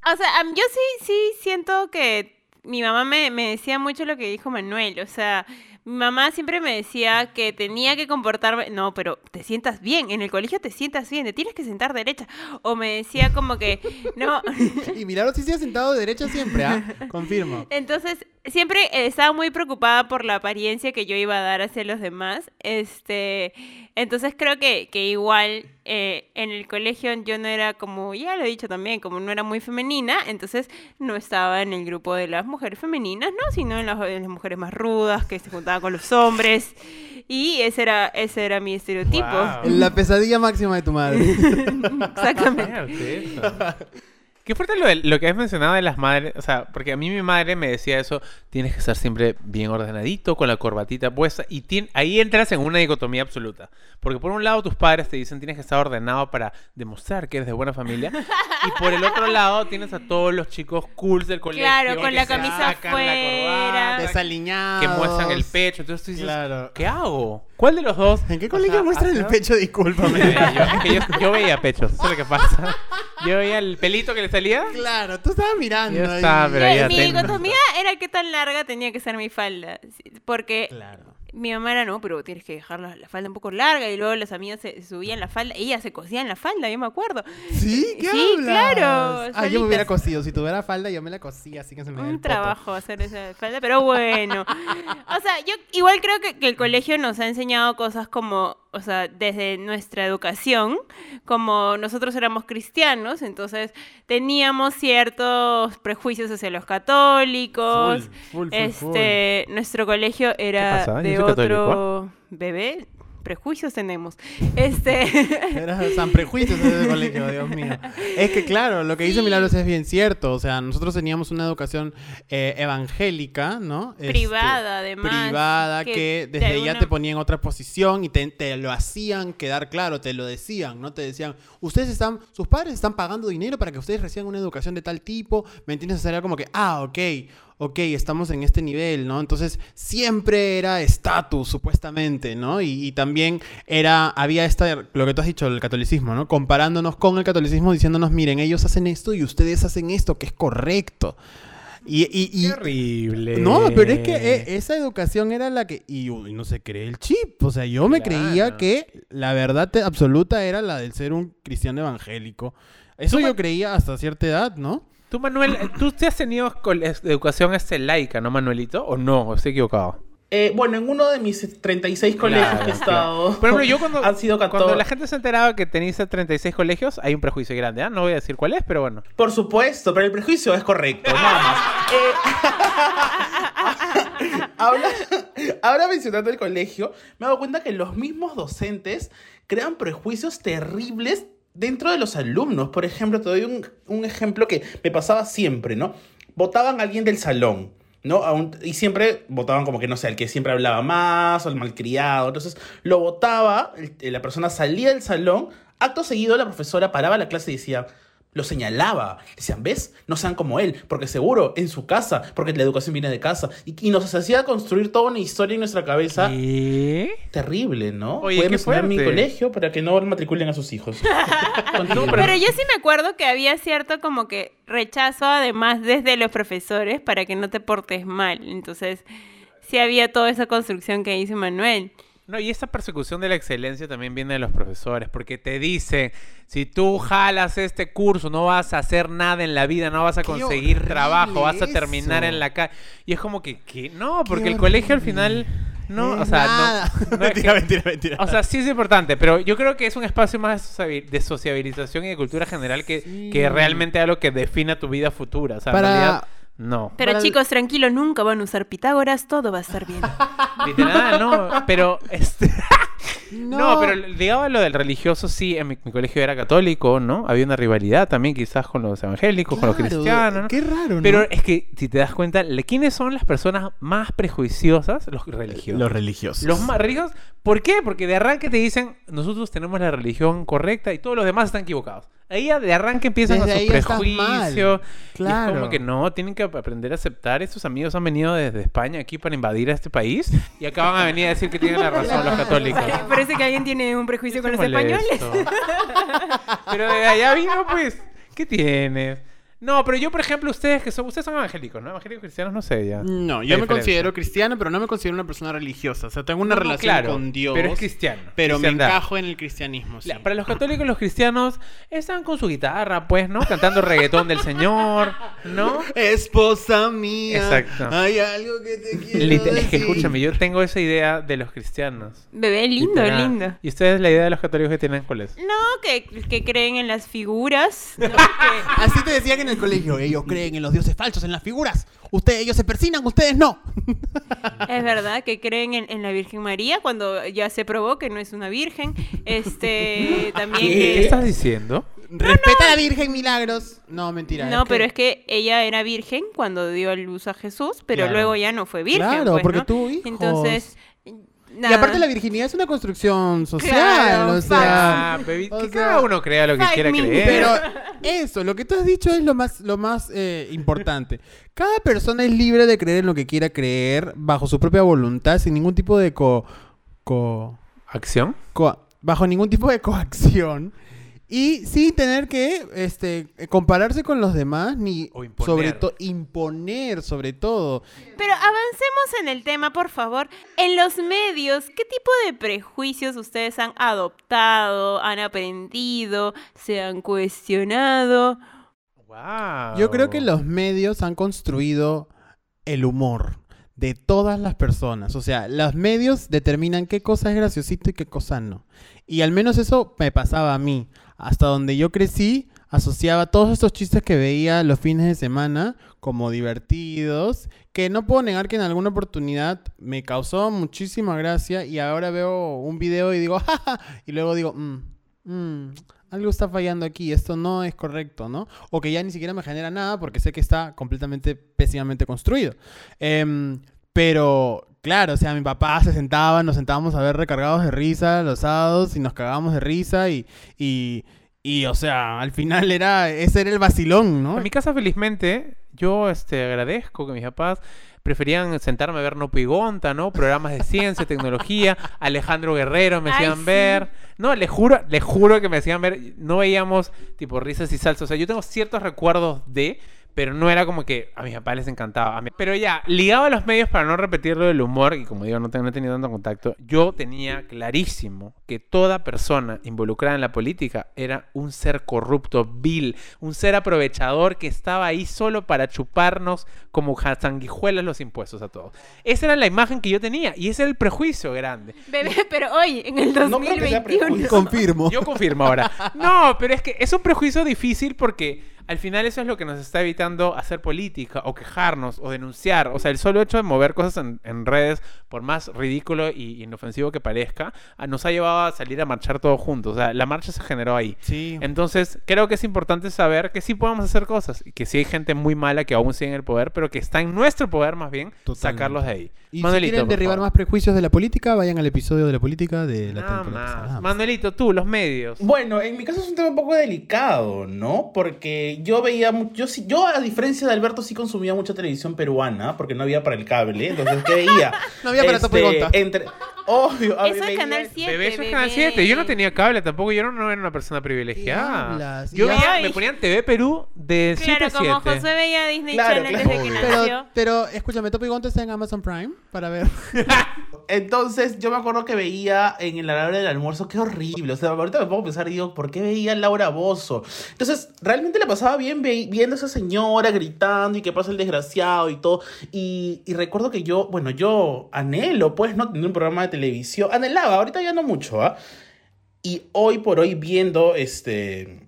O sea, yo sí, sí siento que mi mamá me, me decía mucho lo que dijo Manuel. O sea, mi mamá siempre me decía que tenía que comportarme. No, pero te sientas bien. En el colegio te sientas bien. Te tienes que sentar derecha. O me decía como que. No. Y Milagro sí se ha sentado de derecha siempre, ¿ah? Confirmo. Entonces, siempre estaba muy preocupada por la apariencia que yo iba a dar hacia los demás. Este, entonces creo que, que igual eh, en el colegio yo no era como, ya lo he dicho también, como no era muy femenina, entonces no estaba en el grupo de las mujeres femeninas, ¿no? Sino en las, en las mujeres más rudas, que se juntaban con los hombres. Y ese era, ese era mi estereotipo. Guau. La pesadilla máxima de tu madre. Exactamente. Qué fuerte lo, de- lo que has mencionado de las madres, o sea, porque a mí mi madre me decía eso, tienes que estar siempre bien ordenadito, con la corbatita puesta, y tien- ahí entras en una dicotomía absoluta. Porque por un lado tus padres te dicen tienes que estar ordenado para demostrar que eres de buena familia, y por el otro lado tienes a todos los chicos cools del colegio. Claro, con que la se camisa afuera. Desaliñados. que muestran el pecho, entonces tú dices, Claro. ¿qué hago? ¿Cuál de los dos? ¿En qué O colegio sea, muestran el ¿hacia- pecho? Discúlpame. yo, es que yo, yo veía pechos, eso es lo que pasa. Yo veía el pelito que le salía. Claro, tú estabas mirando. Yo estaba, pero Eh, ya mi tengo- dicotomía era qué tan larga tenía que ser mi falda. Porque Claro. mi mamá era, no, pero tienes que dejar la, la falda un poco larga. Y luego las amigas se subían la falda. Ella se cosía en la falda, yo me acuerdo. ¿Sí? ¿Qué Sí, hablas? claro, Ah, yo me hubiera cosido. Si tuviera falda, yo me la cosía, así que se me el Un poto. trabajo hacer esa falda, pero bueno. O sea, yo igual creo que, que el colegio nos ha enseñado cosas como, o sea, desde nuestra educación, como nosotros éramos cristianos, entonces teníamos ciertos prejuicios hacia los católicos. Full, full, full, este, nuestro colegio era de otro católico. bebé. Prejuicios tenemos. Este. Era San Prejuicios ese colegio, Dios mío. Es que claro, lo que dice. Milagros es bien cierto. O sea, nosotros teníamos una educación eh, evangélica, ¿no? Este, Privada, además, Privada, que que, de desde ya alguna- te ponían en otra posición y te, te lo hacían quedar claro, te lo decían, ¿no? Te decían, ustedes están, sus padres están pagando dinero para que ustedes reciban una educación de tal tipo, ¿me entiendes? O sea, era como que, ah, ok, ok, estamos en este nivel, ¿no? Entonces, siempre era estatus, supuestamente, ¿no? Y, y también era, había esta, lo que tú has dicho, el catolicismo, ¿no? Comparándonos con el catolicismo, diciéndonos, miren, ellos hacen esto y ustedes hacen esto, que es correcto. Y, y- y- Qué horrible. no, pero es que eh, esa educación era la que... Y, uy, no se cree el chip. O sea, yo me creía que la verdad absoluta era la del ser un cristiano evangélico. Eso yo creía hasta cierta edad, ¿no? Tú, Manuel, ¿tú te has tenido educación este, laica, ¿no, Manuelito? ¿O no? ¿O estoy equivocado? Eh, bueno, en uno de mis 36 colegios Claro, que he claro. estado. Por ejemplo, yo cuando, han sido cuando 14. la gente se enteraba que tenías 36 colegios, hay un prejuicio grande, ¿ah? No voy a decir cuál es, pero bueno. Por supuesto, pero el prejuicio es correcto, nada más. Eh, ahora, ahora mencionando el colegio, me he dado cuenta que los mismos docentes crean prejuicios terribles dentro de los alumnos. Por ejemplo, te doy un, un ejemplo que me pasaba siempre, ¿no? Votaban a alguien del salón. ¿no? A y siempre votaban como que, no sé, el que siempre hablaba más o el malcriado. Entonces lo votaba, la persona salía del salón, acto seguido la profesora paraba la clase y decía, lo señalaba. Decían, ¿ves? No sean como él, porque seguro en su casa, porque la educación viene de casa. Y, y nos hacía construir toda una historia en nuestra cabeza ¿Qué? terrible, ¿no? Oye, qué mencionar mi colegio para que no matriculen a sus hijos. Pero yo sí me acuerdo que había cierto como que rechazo además desde los profesores para que no te portes mal. Entonces, sí había toda esa construcción que dice Manuel. No, y esa persecución de la excelencia también viene de los profesores, porque te dicen, si tú jalas este curso, no vas a hacer nada en la vida, no vas a conseguir trabajo, vas a terminar eso. en la calle. Y es como que, ¿qué? No, porque el colegio al final, no, o sea, nada. no, no es mentira, mentira, mentira. O sea, sí es importante, pero yo creo que es un espacio más de sociabi- de sociabilización y de cultura general que, Sí. que realmente algo que defina tu vida futura. O sea, Para- en realidad, no. Pero chicos, tranquilo, nunca van a usar Pitágoras, todo va a estar bien. Literal, no. Pero, este... no, No, pero digamos lo del religioso, sí, en mi, mi colegio era católico, ¿no? Había una rivalidad también quizás con los evangélicos, con los cristianos, ¿no? Qué raro, ¿no? Pero es que, si te das cuenta, ¿quiénes son las personas más prejuiciosas? Los religiosos. Los religiosos. Los más religiosos. ¿Por qué? Porque de arranque te dicen, nosotros tenemos la religión correcta y todos los demás están equivocados. Ahí de arranque empiezan Desde estás prejuicios. mal. Y es Claro. como que no, tienen que aprender a aceptar. Estos amigos han venido desde España aquí para invadir a este país y acaban a venir a decir que tienen la razón los católicos. Parece que alguien tiene un prejuicio con los Molesto. españoles. Pero de allá vino, pues, ¿qué tienes? No, pero yo, por ejemplo, ustedes que son, ustedes son evangélicos, ¿no? Evangélicos cristianos, no sé ya. No, yo me considero cristiano, pero no me considero una persona religiosa. O sea, tengo una No, relación claro, con Dios. Pero es cristiano. Pero me encajo en el cristianismo, sí. La- Para los católicos, los cristianos están con su guitarra, pues, ¿no? Cantando reggaetón del Señor, ¿no? Esposa mía. Exacto. Hay algo que te quiero Lite- es que decir. escúchame, yo tengo esa idea de los cristianos. Bebé, lindo, Literal. lindo. ¿Y ustedes la idea de los católicos que tienen cuál es? No, que, que creen en las figuras. ¿no? Que- Así te decían en el colegio. Ellos creen en los dioses falsos, en las figuras. Ustedes, ellos se persinan, ustedes no. Es verdad que creen en, en la Virgen María cuando ya se probó que no es una virgen. Este también ¿Qué? ¿Qué que estás diciendo? Respeta a la Virgen Milagros. No, mentira. no, pero es que ella era virgen cuando dio a luz a Jesús, pero Claro. luego ya no fue virgen. Claro, pues, porque ¿no? tuvo hijos. Y aparte la virginidad es una construcción social. Claro, o sea, Ah, baby, o que sea, cada uno crea lo que quiera me. creer. Pero eso, lo que tú has dicho es lo más, lo más eh, importante. Cada persona es libre de creer en lo que quiera creer bajo su propia voluntad, sin ningún tipo de co, co- ¿Acción? co- bajo ningún tipo de coacción y sin tener que este compararse con los demás ni O imponer. sobre todo imponer sobre todo. Pero avancemos en el tema, por favor. En los medios, ¿qué tipo de prejuicios ustedes han adoptado, han aprendido, se han cuestionado? Wow. Yo creo que los medios han construido el humor de todas las personas. O sea, los medios determinan qué cosa es graciosito y qué cosa no. Y al menos eso me pasaba a mí. Hasta donde yo crecí, asociaba todos estos chistes que veía los fines de semana como divertidos, que no puedo negar que en alguna oportunidad me causó muchísima gracia y ahora veo un video y digo, jaja, y luego digo, "Mm, mm, algo está fallando aquí, esto no es correcto, ¿no? O que ya ni siquiera me genera nada porque sé que está completamente pésimamente construido. Em, pero, claro, o sea, mi papá se sentaba, nos sentábamos a ver recargados de risa los sábados y nos cagábamos de risa y, y, y, o sea, al final era, ese era el vacilón, ¿no? En mi casa, felizmente, yo este, agradezco que mis papás preferían sentarme a ver No Pigonta, ¿no? Programas de ciencia, tecnología, Alejandro Guerrero me Ay, hacían sí. ver. No, le juro, le juro que me hacían ver. No veíamos tipo risas y salsa. O sea, yo tengo ciertos recuerdos de. Pero no era como que a mis papás les encantaba. A mí- Pero ya, ligado a los medios para no repetir lo del humor, y como digo, no, tengo, no he tenido tanto contacto, yo tenía clarísimo que toda persona involucrada en la política era un ser corrupto, vil, un ser aprovechador que estaba ahí solo para chuparnos como sanguijuelas los impuestos a todos. Esa era la imagen que yo tenía y ese era el prejuicio grande. Bebé, pero hoy, en el No creo que sea 2021. prejuicio. Confirmo. Yo confirmo ahora. No, pero es que es un prejuicio difícil porque al final eso es lo que nos está evitando hacer política o quejarnos o denunciar. O sea, el solo hecho de mover cosas en, en redes, por más ridículo y inofensivo que parezca, a- nos ha llevado a salir a marchar todos juntos. O sea, la marcha se generó ahí. Sí. Entonces, creo que es importante saber que sí podemos hacer cosas y que sí hay gente muy mala que aún sigue en el poder, pero que está en nuestro poder más bien Totalmente. sacarlos de ahí. Y Manuelito, si quieren derribar más prejuicios de la política, vayan al episodio de la política de la Nada temporada más. Manuelito, tú, los medios. Bueno, en mi caso es un tema un poco delicado, ¿no? Porque yo veía, yo yo a diferencia de Alberto sí consumía mucha televisión peruana, porque no había para el cable, entonces ¿qué veía? No había para Topo y Gonta. Entre, obvio, a Eso es Canal 7. Bebé, eso es. Canal 7. Yo no tenía cable tampoco. Yo no, no era una persona privilegiada. Yo veía, me ponían TV Perú de 7 Claro, a 7. como José veía Disney Claro, Channel claro. desde que. Pero, nació. pero escúchame, Topo y Gonta está en Amazon Prime para ver. Entonces yo me acuerdo que veía en la hora del almuerzo, qué horrible. O sea, ahorita me pongo a pensar y digo, ¿por qué veía Laura Bozo? Entonces, realmente la pasaba bien ve- viendo a esa señora gritando y que pasa el desgraciado y todo. Y, y recuerdo que yo, bueno, yo anhelo, pues, ¿no? Tener un programa de televisión. Anhelaba, ahorita ya no mucho, ¿ah? Y hoy por hoy viendo este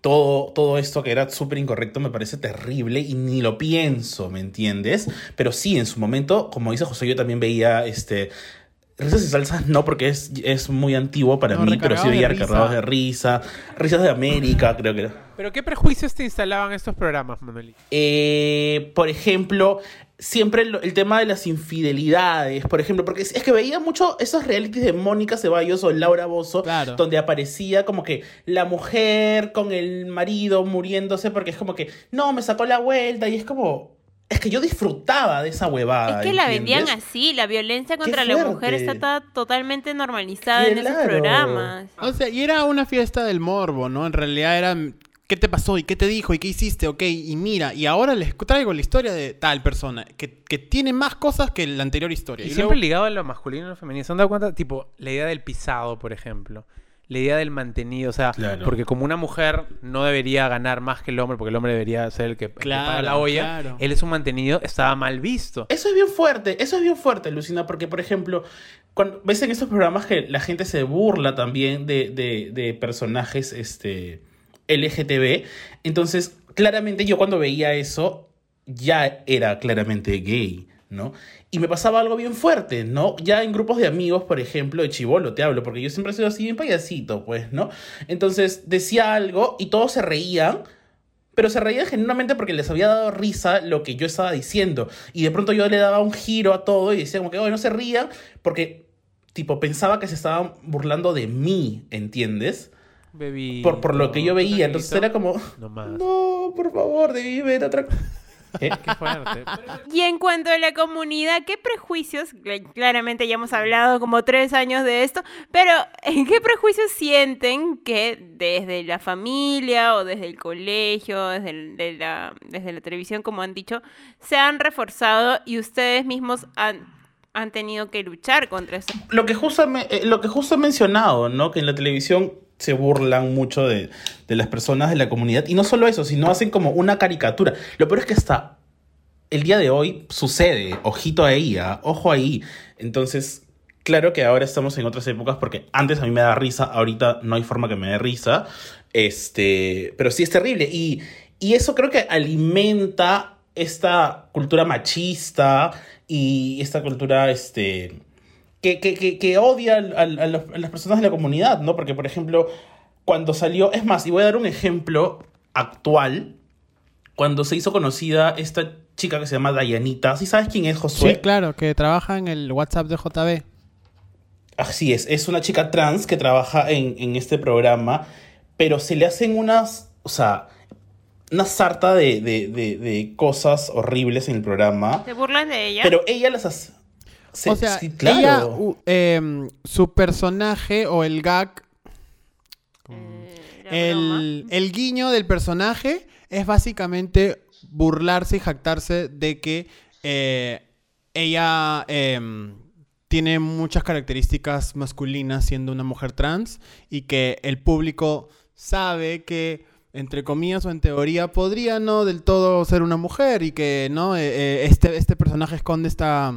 todo, todo esto que era súper incorrecto me parece terrible y ni lo pienso, ¿me entiendes? Pero sí, en su momento, como dice José, yo también veía este. Risas y salsas no, porque es, es muy antiguo para No, mí, pero sí veía recargados de risa, risas de América, creo que era. Pero ¿qué prejuicios te instalaban estos programas, Manuelito? Eh, por ejemplo, siempre el tema de las infidelidades, por ejemplo, porque es, es que veía mucho esos realities de Mónica Ceballos o Laura Bozo, Claro. donde aparecía como que la mujer con el marido muriéndose porque es como que, no, me sacó la vuelta y es como, es que yo disfrutaba de esa huevada. Es que la ¿entiendes? vendían así, la violencia contra la mujer está ta- totalmente normalizada en esos programas. O sea, y era una fiesta del morbo, ¿no? En realidad era ¿qué te pasó? ¿Y qué te dijo? ¿Y qué hiciste? Ok, y mira, y ahora les traigo la historia de tal persona, que, que tiene más cosas que la anterior historia. Y, Y, siempre luego- ligado a lo masculino y lo femenino. ¿Se han dado cuenta? Tipo, la idea del pisado, por ejemplo. La idea del mantenido. O sea, Claro. porque como una mujer no debería ganar más que el hombre, porque el hombre debería ser el que, el que Claro, paga la olla, claro. él es un mantenido, estaba mal visto. Eso es bien fuerte, eso es bien fuerte, Lucina, porque, por ejemplo, cuando ves en estos programas que la gente se burla también de, de, de personajes este, LGTB, entonces, claramente yo cuando veía eso, ya era claramente gay, ¿no? Y me pasaba algo bien fuerte, ¿no? Ya en grupos de amigos, por ejemplo, de chivolo te hablo, porque yo siempre he sido así bien payasito, pues, ¿no? Entonces decía algo y todos se reían, pero se reían genuinamente porque les había dado risa lo que yo estaba diciendo. Y de pronto yo le daba un giro a todo y decía como que, oye, no se rían, porque, tipo, pensaba que se estaban burlando de mí, ¿entiendes? Bebito, Por, por lo que yo veía. bebito. Entonces era como, No más. no, por favor, debí ver otra cosa. ¿Eh? Qué fuerte. Y en cuanto a la comunidad, ¿qué prejuicios? Cl- Claramente ya hemos hablado como tres años de esto, pero ¿en qué prejuicios sienten que desde la familia o desde el colegio, desde, el- de la, desde la televisión, como han dicho, se han reforzado y ustedes mismos han, han tenido que luchar contra eso? lo que justo, me- eh, lo que justo he mencionado, ¿no? Que en la televisión se burlan mucho de, de las personas de la comunidad. Y no solo eso, sino hacen como una caricatura. Lo peor es que hasta el día de hoy sucede. Ojito ahí, ¿ah? ojo ahí. Entonces, claro que ahora estamos en otras épocas porque antes a mí me da risa, ahorita no hay forma que me dé risa. Este, pero sí es terrible. Y, y eso creo que alimenta esta cultura machista y esta cultura, este, que, que, que, que odia a, los- a las personas de la comunidad, ¿no? Porque, por ejemplo, cuando salió, es más, y voy a dar un ejemplo actual, cuando se hizo conocida esta chica que se llama Dayanita, ¿sí sabes quién es Josué? Sí, claro, que trabaja en el WhatsApp de JB. Así es, es una chica trans que trabaja en, en este programa, pero se le hacen unas, o sea, una sarta de, de, de, de cosas horribles en el programa, ¿Se burlan de ella? pero ella las hace... o sea, sí, claro. ella, em, su personaje o el gag, Eh, la el, guiño del personaje es básicamente burlarse y jactarse de que eh, ella em, tiene muchas características masculinas siendo una mujer trans y que el público sabe que entre comillas o en teoría podría no del todo ser una mujer y que no eh, este, este personaje esconde esta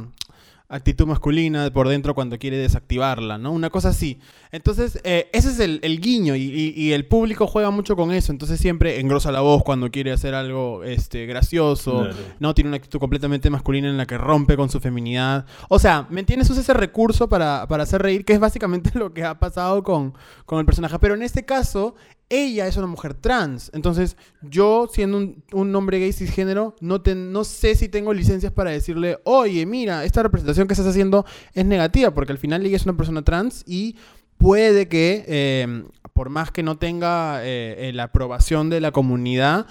actitud masculina por dentro cuando quiere desactivarla, ¿no? Una cosa así. Entonces, eh, ese es el, el guiño y, y- y el público juega mucho con eso. Entonces siempre engrosa la voz cuando quiere hacer algo este, gracioso. ¿no? Tiene una actitud completamente masculina en la que rompe con su feminidad. O sea, ¿me entiendes? Usa ese recurso para, para hacer reír, que es básicamente lo que ha pasado con, con el personaje. Pero en este caso, ella es una mujer trans. Entonces, yo, siendo un, un hombre gay cisgénero, no, te- no sé si tengo licencias para decirle, oye, mira, esta representación que estás haciendo es negativa, porque al final ella es una persona trans y puede que, eh, por más que no tenga eh, eh, la aprobación de la comunidad,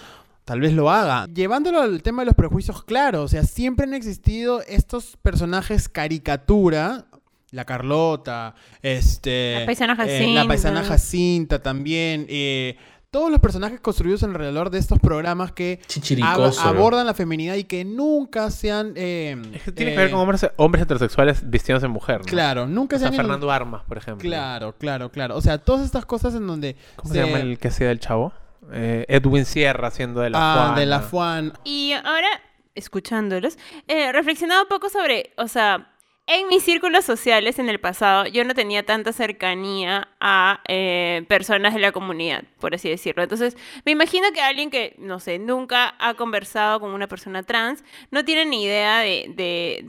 tal vez lo haga. Llevándolo al tema de los prejuicios, claro, o sea, siempre han existido estos personajes caricatura. La Carlota, este... La paisana eh, la Jacinta. paisana Jacinta también. eh, todos los personajes construidos alrededor de estos programas que ab- abordan la feminidad y que nunca sean... eh, Es que tiene eh, que ver con hombres, hombres heterosexuales vistiéndose en mujer, ¿no? Claro, nunca O se han... Fernando Armas, por ejemplo. Claro, claro, claro. O sea, todas estas cosas en donde... ¿Cómo se, llama el que hacía del chavo? Eh, Edwin Sierra haciendo de la Ah, Juana. de la Fuan. Y ahora, escuchándolos, eh, reflexionaba un poco sobre, o sea, en mis círculos sociales en el pasado, yo no tenía tanta cercanía a eh, personas de la comunidad, por así decirlo. Entonces, me imagino que alguien que, no sé, nunca ha conversado con una persona trans, no tiene ni idea de,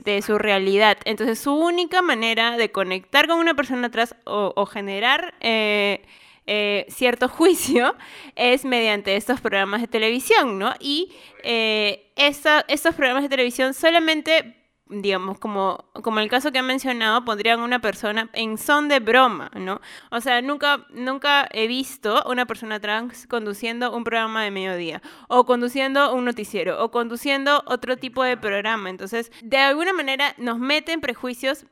de- su realidad. Entonces, su única manera de conectar con una persona trans o, generar... eh, eh, cierto juicio es mediante estos programas de televisión, ¿no? Y eh, estos programas de televisión solamente, digamos, como, como el caso que han mencionado, pondrían una persona en son de broma, ¿no? O sea, nunca, nunca he visto una persona trans conduciendo un programa de mediodía, o conduciendo un noticiero, o conduciendo otro tipo de programa. Entonces, de alguna manera nos meten prejuicios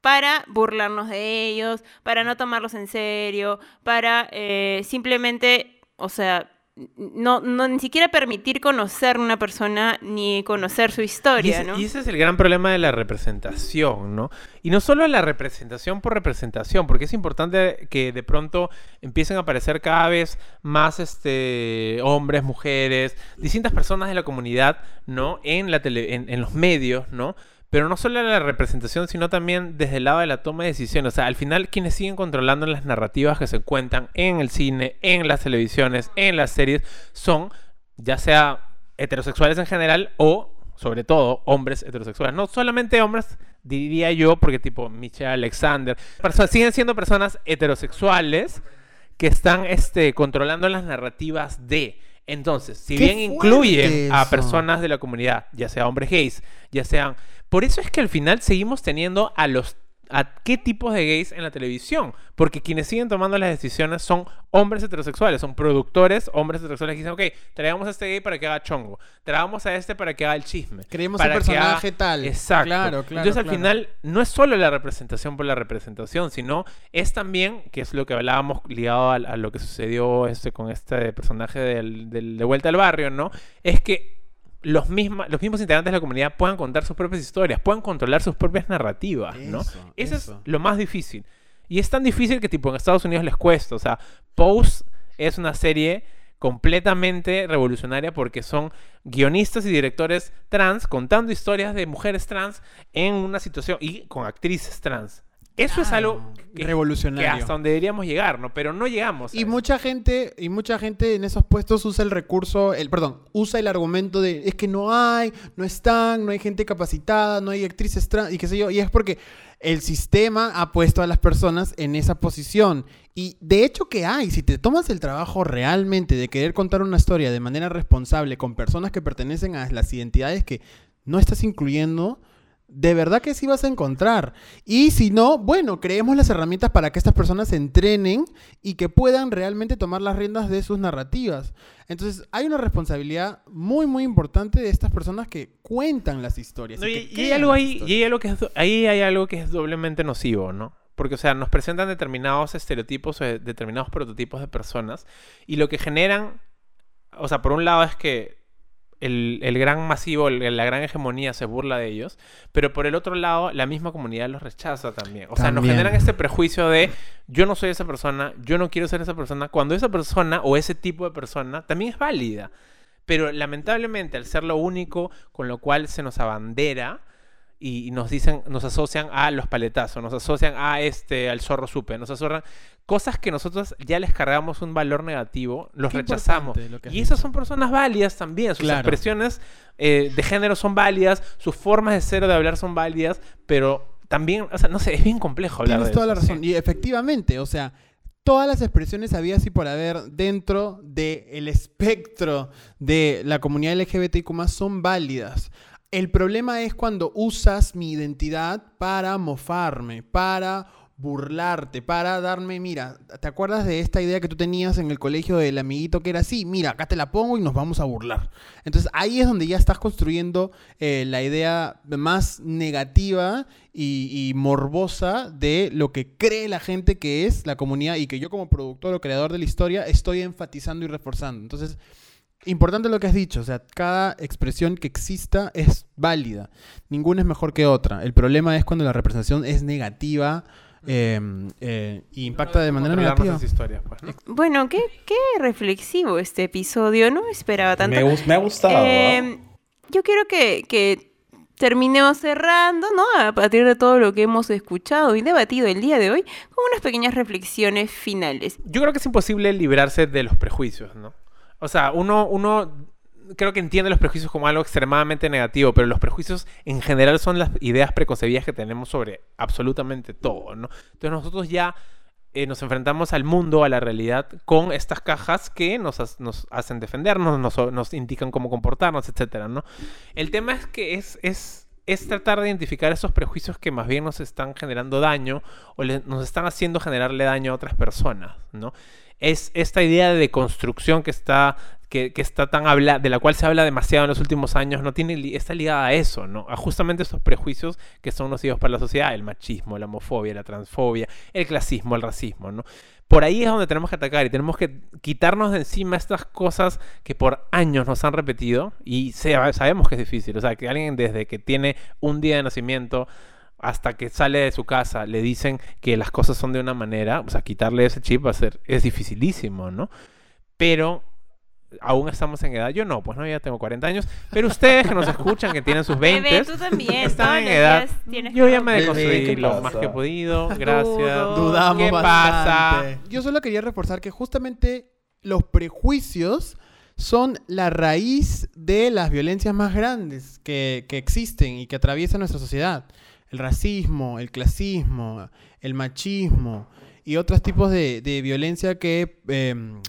para burlarnos de ellos, para no tomarlos en serio, para eh, simplemente, o sea, no, no ni siquiera permitir conocer una persona ni conocer su Y historia, ese, ¿no? y ese es el gran problema de la representación, ¿no? Y no solo la representación por representación, porque es importante que de pronto empiecen a aparecer cada vez más este, hombres, mujeres, distintas personas de la comunidad, ¿no? En, la tele- en, en los medios, ¿no? Pero no solo la representación, sino también desde el lado de la toma de decisiones. O sea, al final quienes siguen controlando las narrativas que se cuentan en el cine, en las televisiones, en las series, son ya sea heterosexuales en general o, sobre todo, hombres heterosexuales. No solamente hombres, diría yo, porque tipo Michelle Alexander, siguen siendo personas heterosexuales que están este, controlando las narrativas de... Entonces, si ¡Qué bien incluyen a eso! personas de la comunidad, ya sea hombres gays, ya sean... Por eso es que al final seguimos teniendo a los a qué tipos de gays en la televisión. Porque quienes siguen tomando las decisiones son hombres heterosexuales, son productores, hombres heterosexuales que dicen, ok, traigamos a este gay para que haga chongo, traigamos a este para que haga el chisme. Creemos para haga-". personaje tal. Exacto. Claro, claro, Entonces al final no es solo la representación por la representación, sino es también, que es lo que hablábamos ligado a, a lo que sucedió este, con este personaje del, del- de Vuelta al Barrio, ¿no? Es que los, misma- los mismos integrantes de la comunidad puedan contar sus propias historias, puedan controlar sus propias narrativas, ¿no? Eso, Eso, eso. es lo más difícil. Y es tan difícil que tipo en Estados Unidos les cuesta. O sea, Pose es una serie completamente revolucionaria porque son guionistas y directores trans contando historias de mujeres trans en una situación y con actrices trans. Eso es algo que- Revolucionario. Que hasta donde deberíamos llegar, ¿no? Pero no llegamos. Y eso. mucha gente, y mucha gente en esos puestos usa el recurso, el, perdón, usa el argumento de es que no hay, no están, no hay gente capacitada, no hay actrices trans, y qué sé yo, y es porque el sistema ha puesto a las personas en esa posición. Y de hecho que hay, si te tomas el trabajo realmente de querer contar una historia de manera responsable con personas que pertenecen a las identidades que no estás incluyendo, de verdad que sí vas a encontrar. Y si no, bueno, creemos las herramientas para que estas personas se entrenen y que puedan realmente tomar las riendas de sus narrativas. Entonces, hay una responsabilidad muy, muy importante de estas personas que cuentan las historias. No, y y, que y hay algo ahí, y hay algo que es ahí hay algo que es doblemente nocivo, ¿no? Porque, o sea, nos presentan determinados estereotipos o de- determinados prototipos de personas y lo que generan, o sea, por un lado es que el, el gran masivo, el- la gran hegemonía se burla de ellos, pero por el otro lado, la misma comunidad los rechaza también. O sea, nos También. generan este prejuicio de yo no soy esa persona, yo no quiero ser esa persona, cuando esa persona o ese tipo de persona también es válida. Pero lamentablemente, al ser lo único con lo cual se nos abandera y y nos dicen, nos asocian a los paletazos, nos asocian a este, al zorro supe, nos asocian cosas que nosotros ya les cargamos un valor negativo, los Qué rechazamos. lo Y esas son personas válidas también, sus Claro. expresiones eh, de género son válidas, sus formas de ser o de hablar son válidas, pero también, o sea, no sé, es bien complejo hablar Tienes de toda la razón. sí. Y efectivamente, o sea, todas las expresiones habidas y por haber dentro del espectro de la comunidad LGBTIQ son válidas. El problema es cuando usas mi identidad para mofarme, para burlarte, para darme, mira, ¿te acuerdas de esta idea que tú tenías en el colegio del amiguito que era así? Mira, acá te la pongo y nos vamos a burlar. Entonces ahí es donde ya estás construyendo eh, la idea más negativa y, y morbosa de lo que cree la gente que es la comunidad y que yo como productor o creador de la historia estoy enfatizando y reforzando. Entonces, importante lo que has dicho, o sea, cada expresión que exista es válida, ninguna es mejor que otra. El problema es cuando la representación es negativa eh, eh, y impacta de manera negativa. nuestras historias, pues, ¿no? Bueno, qué, qué reflexivo este episodio. No esperaba tanto. Me, me ha gustado. Eh, yo quiero que, que terminemos cerrando, ¿no? A partir de todo lo que hemos escuchado y debatido el día de hoy, con unas pequeñas reflexiones finales. Yo creo que es imposible librarse de los prejuicios, ¿no? O sea, uno, uno creo que entiende los prejuicios como algo extremadamente negativo, pero los prejuicios en general son las ideas preconcebidas que tenemos sobre absolutamente todo, ¿no? Entonces nosotros ya eh, nos enfrentamos al mundo, a la realidad, con estas cajas que nos, hacen defendernos, nos, indican cómo comportarnos, etcétera, ¿no? El tema es que es, es tratar de identificar esos prejuicios que más bien nos están generando daño o nos están haciendo generarle daño a otras personas, ¿no? Es esta idea de construcción que está, que, está tan habla, de la cual se habla demasiado en los últimos años, no tiene, está ligada a eso, ¿no? A justamente estos prejuicios que son nocivos para la sociedad, el machismo, la homofobia, la transfobia, el clasismo, el racismo, ¿no? Por ahí es donde tenemos que atacar y tenemos que quitarnos de encima estas cosas que por años nos han repetido y sabemos que es difícil. O sea, que alguien desde que tiene un día de nacimiento hasta que sale de su casa le dicen que las cosas son de una manera, o sea, quitarle ese chip va a ser, es dificilísimo, ¿no? Pero aún estamos en edad, yo no, pues no, ya tengo 40 años, pero ustedes que nos escuchan, que tienen sus 20, Bebé, tú también. están todos en edad. tienes Yo ya me deconstruí ¿qué lo más que he podido, gracias. Dudo. Dudamos ¿Qué bastante. pasa? Yo solo quería reforzar que justamente los prejuicios son la raíz de las violencias más grandes que, que existen y que atraviesan nuestra sociedad. El racismo, el clasismo, el machismo y otros tipos de, de violencia que em,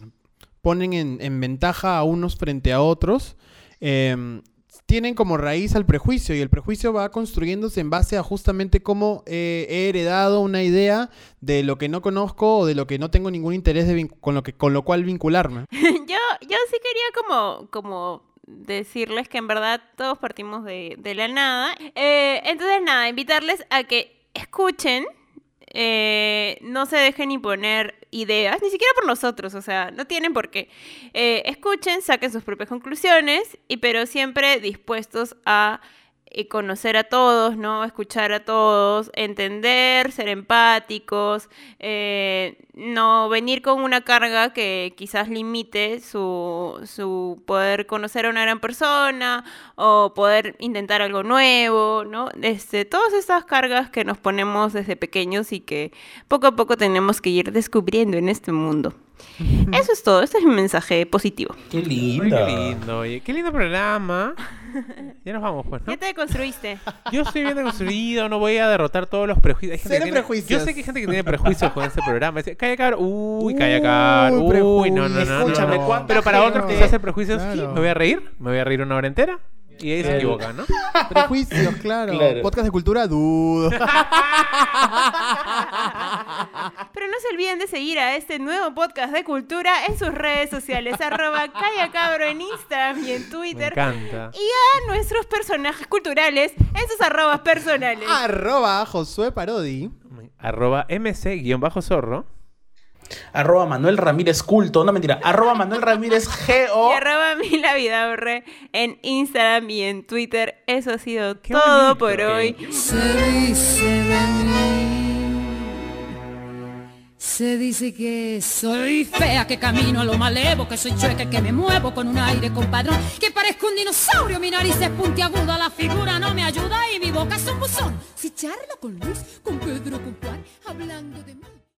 ponen en, en ventaja a unos frente a otros. em, tienen como raíz al prejuicio y el prejuicio va construyéndose en base a justamente cómo eh, he heredado una idea de lo que no conozco o de lo que no tengo ningún interés de con, lo que, con lo cual vincularme. yo, yo sí quería como, como decirles que en verdad todos partimos de, de la nada. Eh, entonces, nada, invitarles a que escuchen, eh, no se dejen imponer ideas, ni siquiera por nosotros, o sea, no tienen por qué. Eh, escuchen, saquen sus propias conclusiones, y, pero siempre dispuestos a eh, conocer a todos, ¿no? Escuchar a todos, entender, ser empáticos, eh, no venir con una carga que quizás limite su, su poder conocer a una gran persona o poder intentar algo nuevo, ¿no? Este, todas esas cargas que nos ponemos desde pequeños y que poco a poco tenemos que ir descubriendo en este mundo. Eso es todo, este es mi mensaje positivo. Qué Ay, linda. qué lindo, oye. Qué lindo programa. Ya nos vamos, pues, ¿no? ¿Qué te construiste? Yo estoy bien construido, no voy a derrotar todos los prejuicios. Hay gente Cero que tiene- prejuicios. Yo sé que hay gente que tiene prejuicios con este programa. Calla, cabrón. Uy, calla, cabrón. Uy, Uy, no, no, no. Escúchame, no. ¿cuánta Pero para otros quizás el prejuicio es, Claro. me voy a reír, me voy a reír una hora entera. Y ahí se equivoca, ¿no? Prejuicios, claro. Claro. Podcast de cultura, dudo. Pero no se olviden de seguir a este nuevo podcast de cultura en sus redes sociales, arroba Calla Cabro en Instagram y en Me Twitter. encanta. Y a nuestros personajes culturales en sus arrobas personales. Arroba Josué Parodi. Arroba mc-zorro. Arroba Manuel Ramírez Culto. No mentira. Arroba Manuel Ramírez G.O. Y arroba Mila Vidaurre en Instagram y en Twitter. Eso ha sido Qué todo bonito. por hoy. Se dice de mí. Se dice que soy fea, que camino a lo malevo, que soy chueca, que me muevo con un aire compadrón, que parezco un dinosaurio, mi nariz es puntiaguda, la figura no me ayuda y mi boca es un buzón. Si charlo con Luis, con Pedro, con Juan, hablando de mí.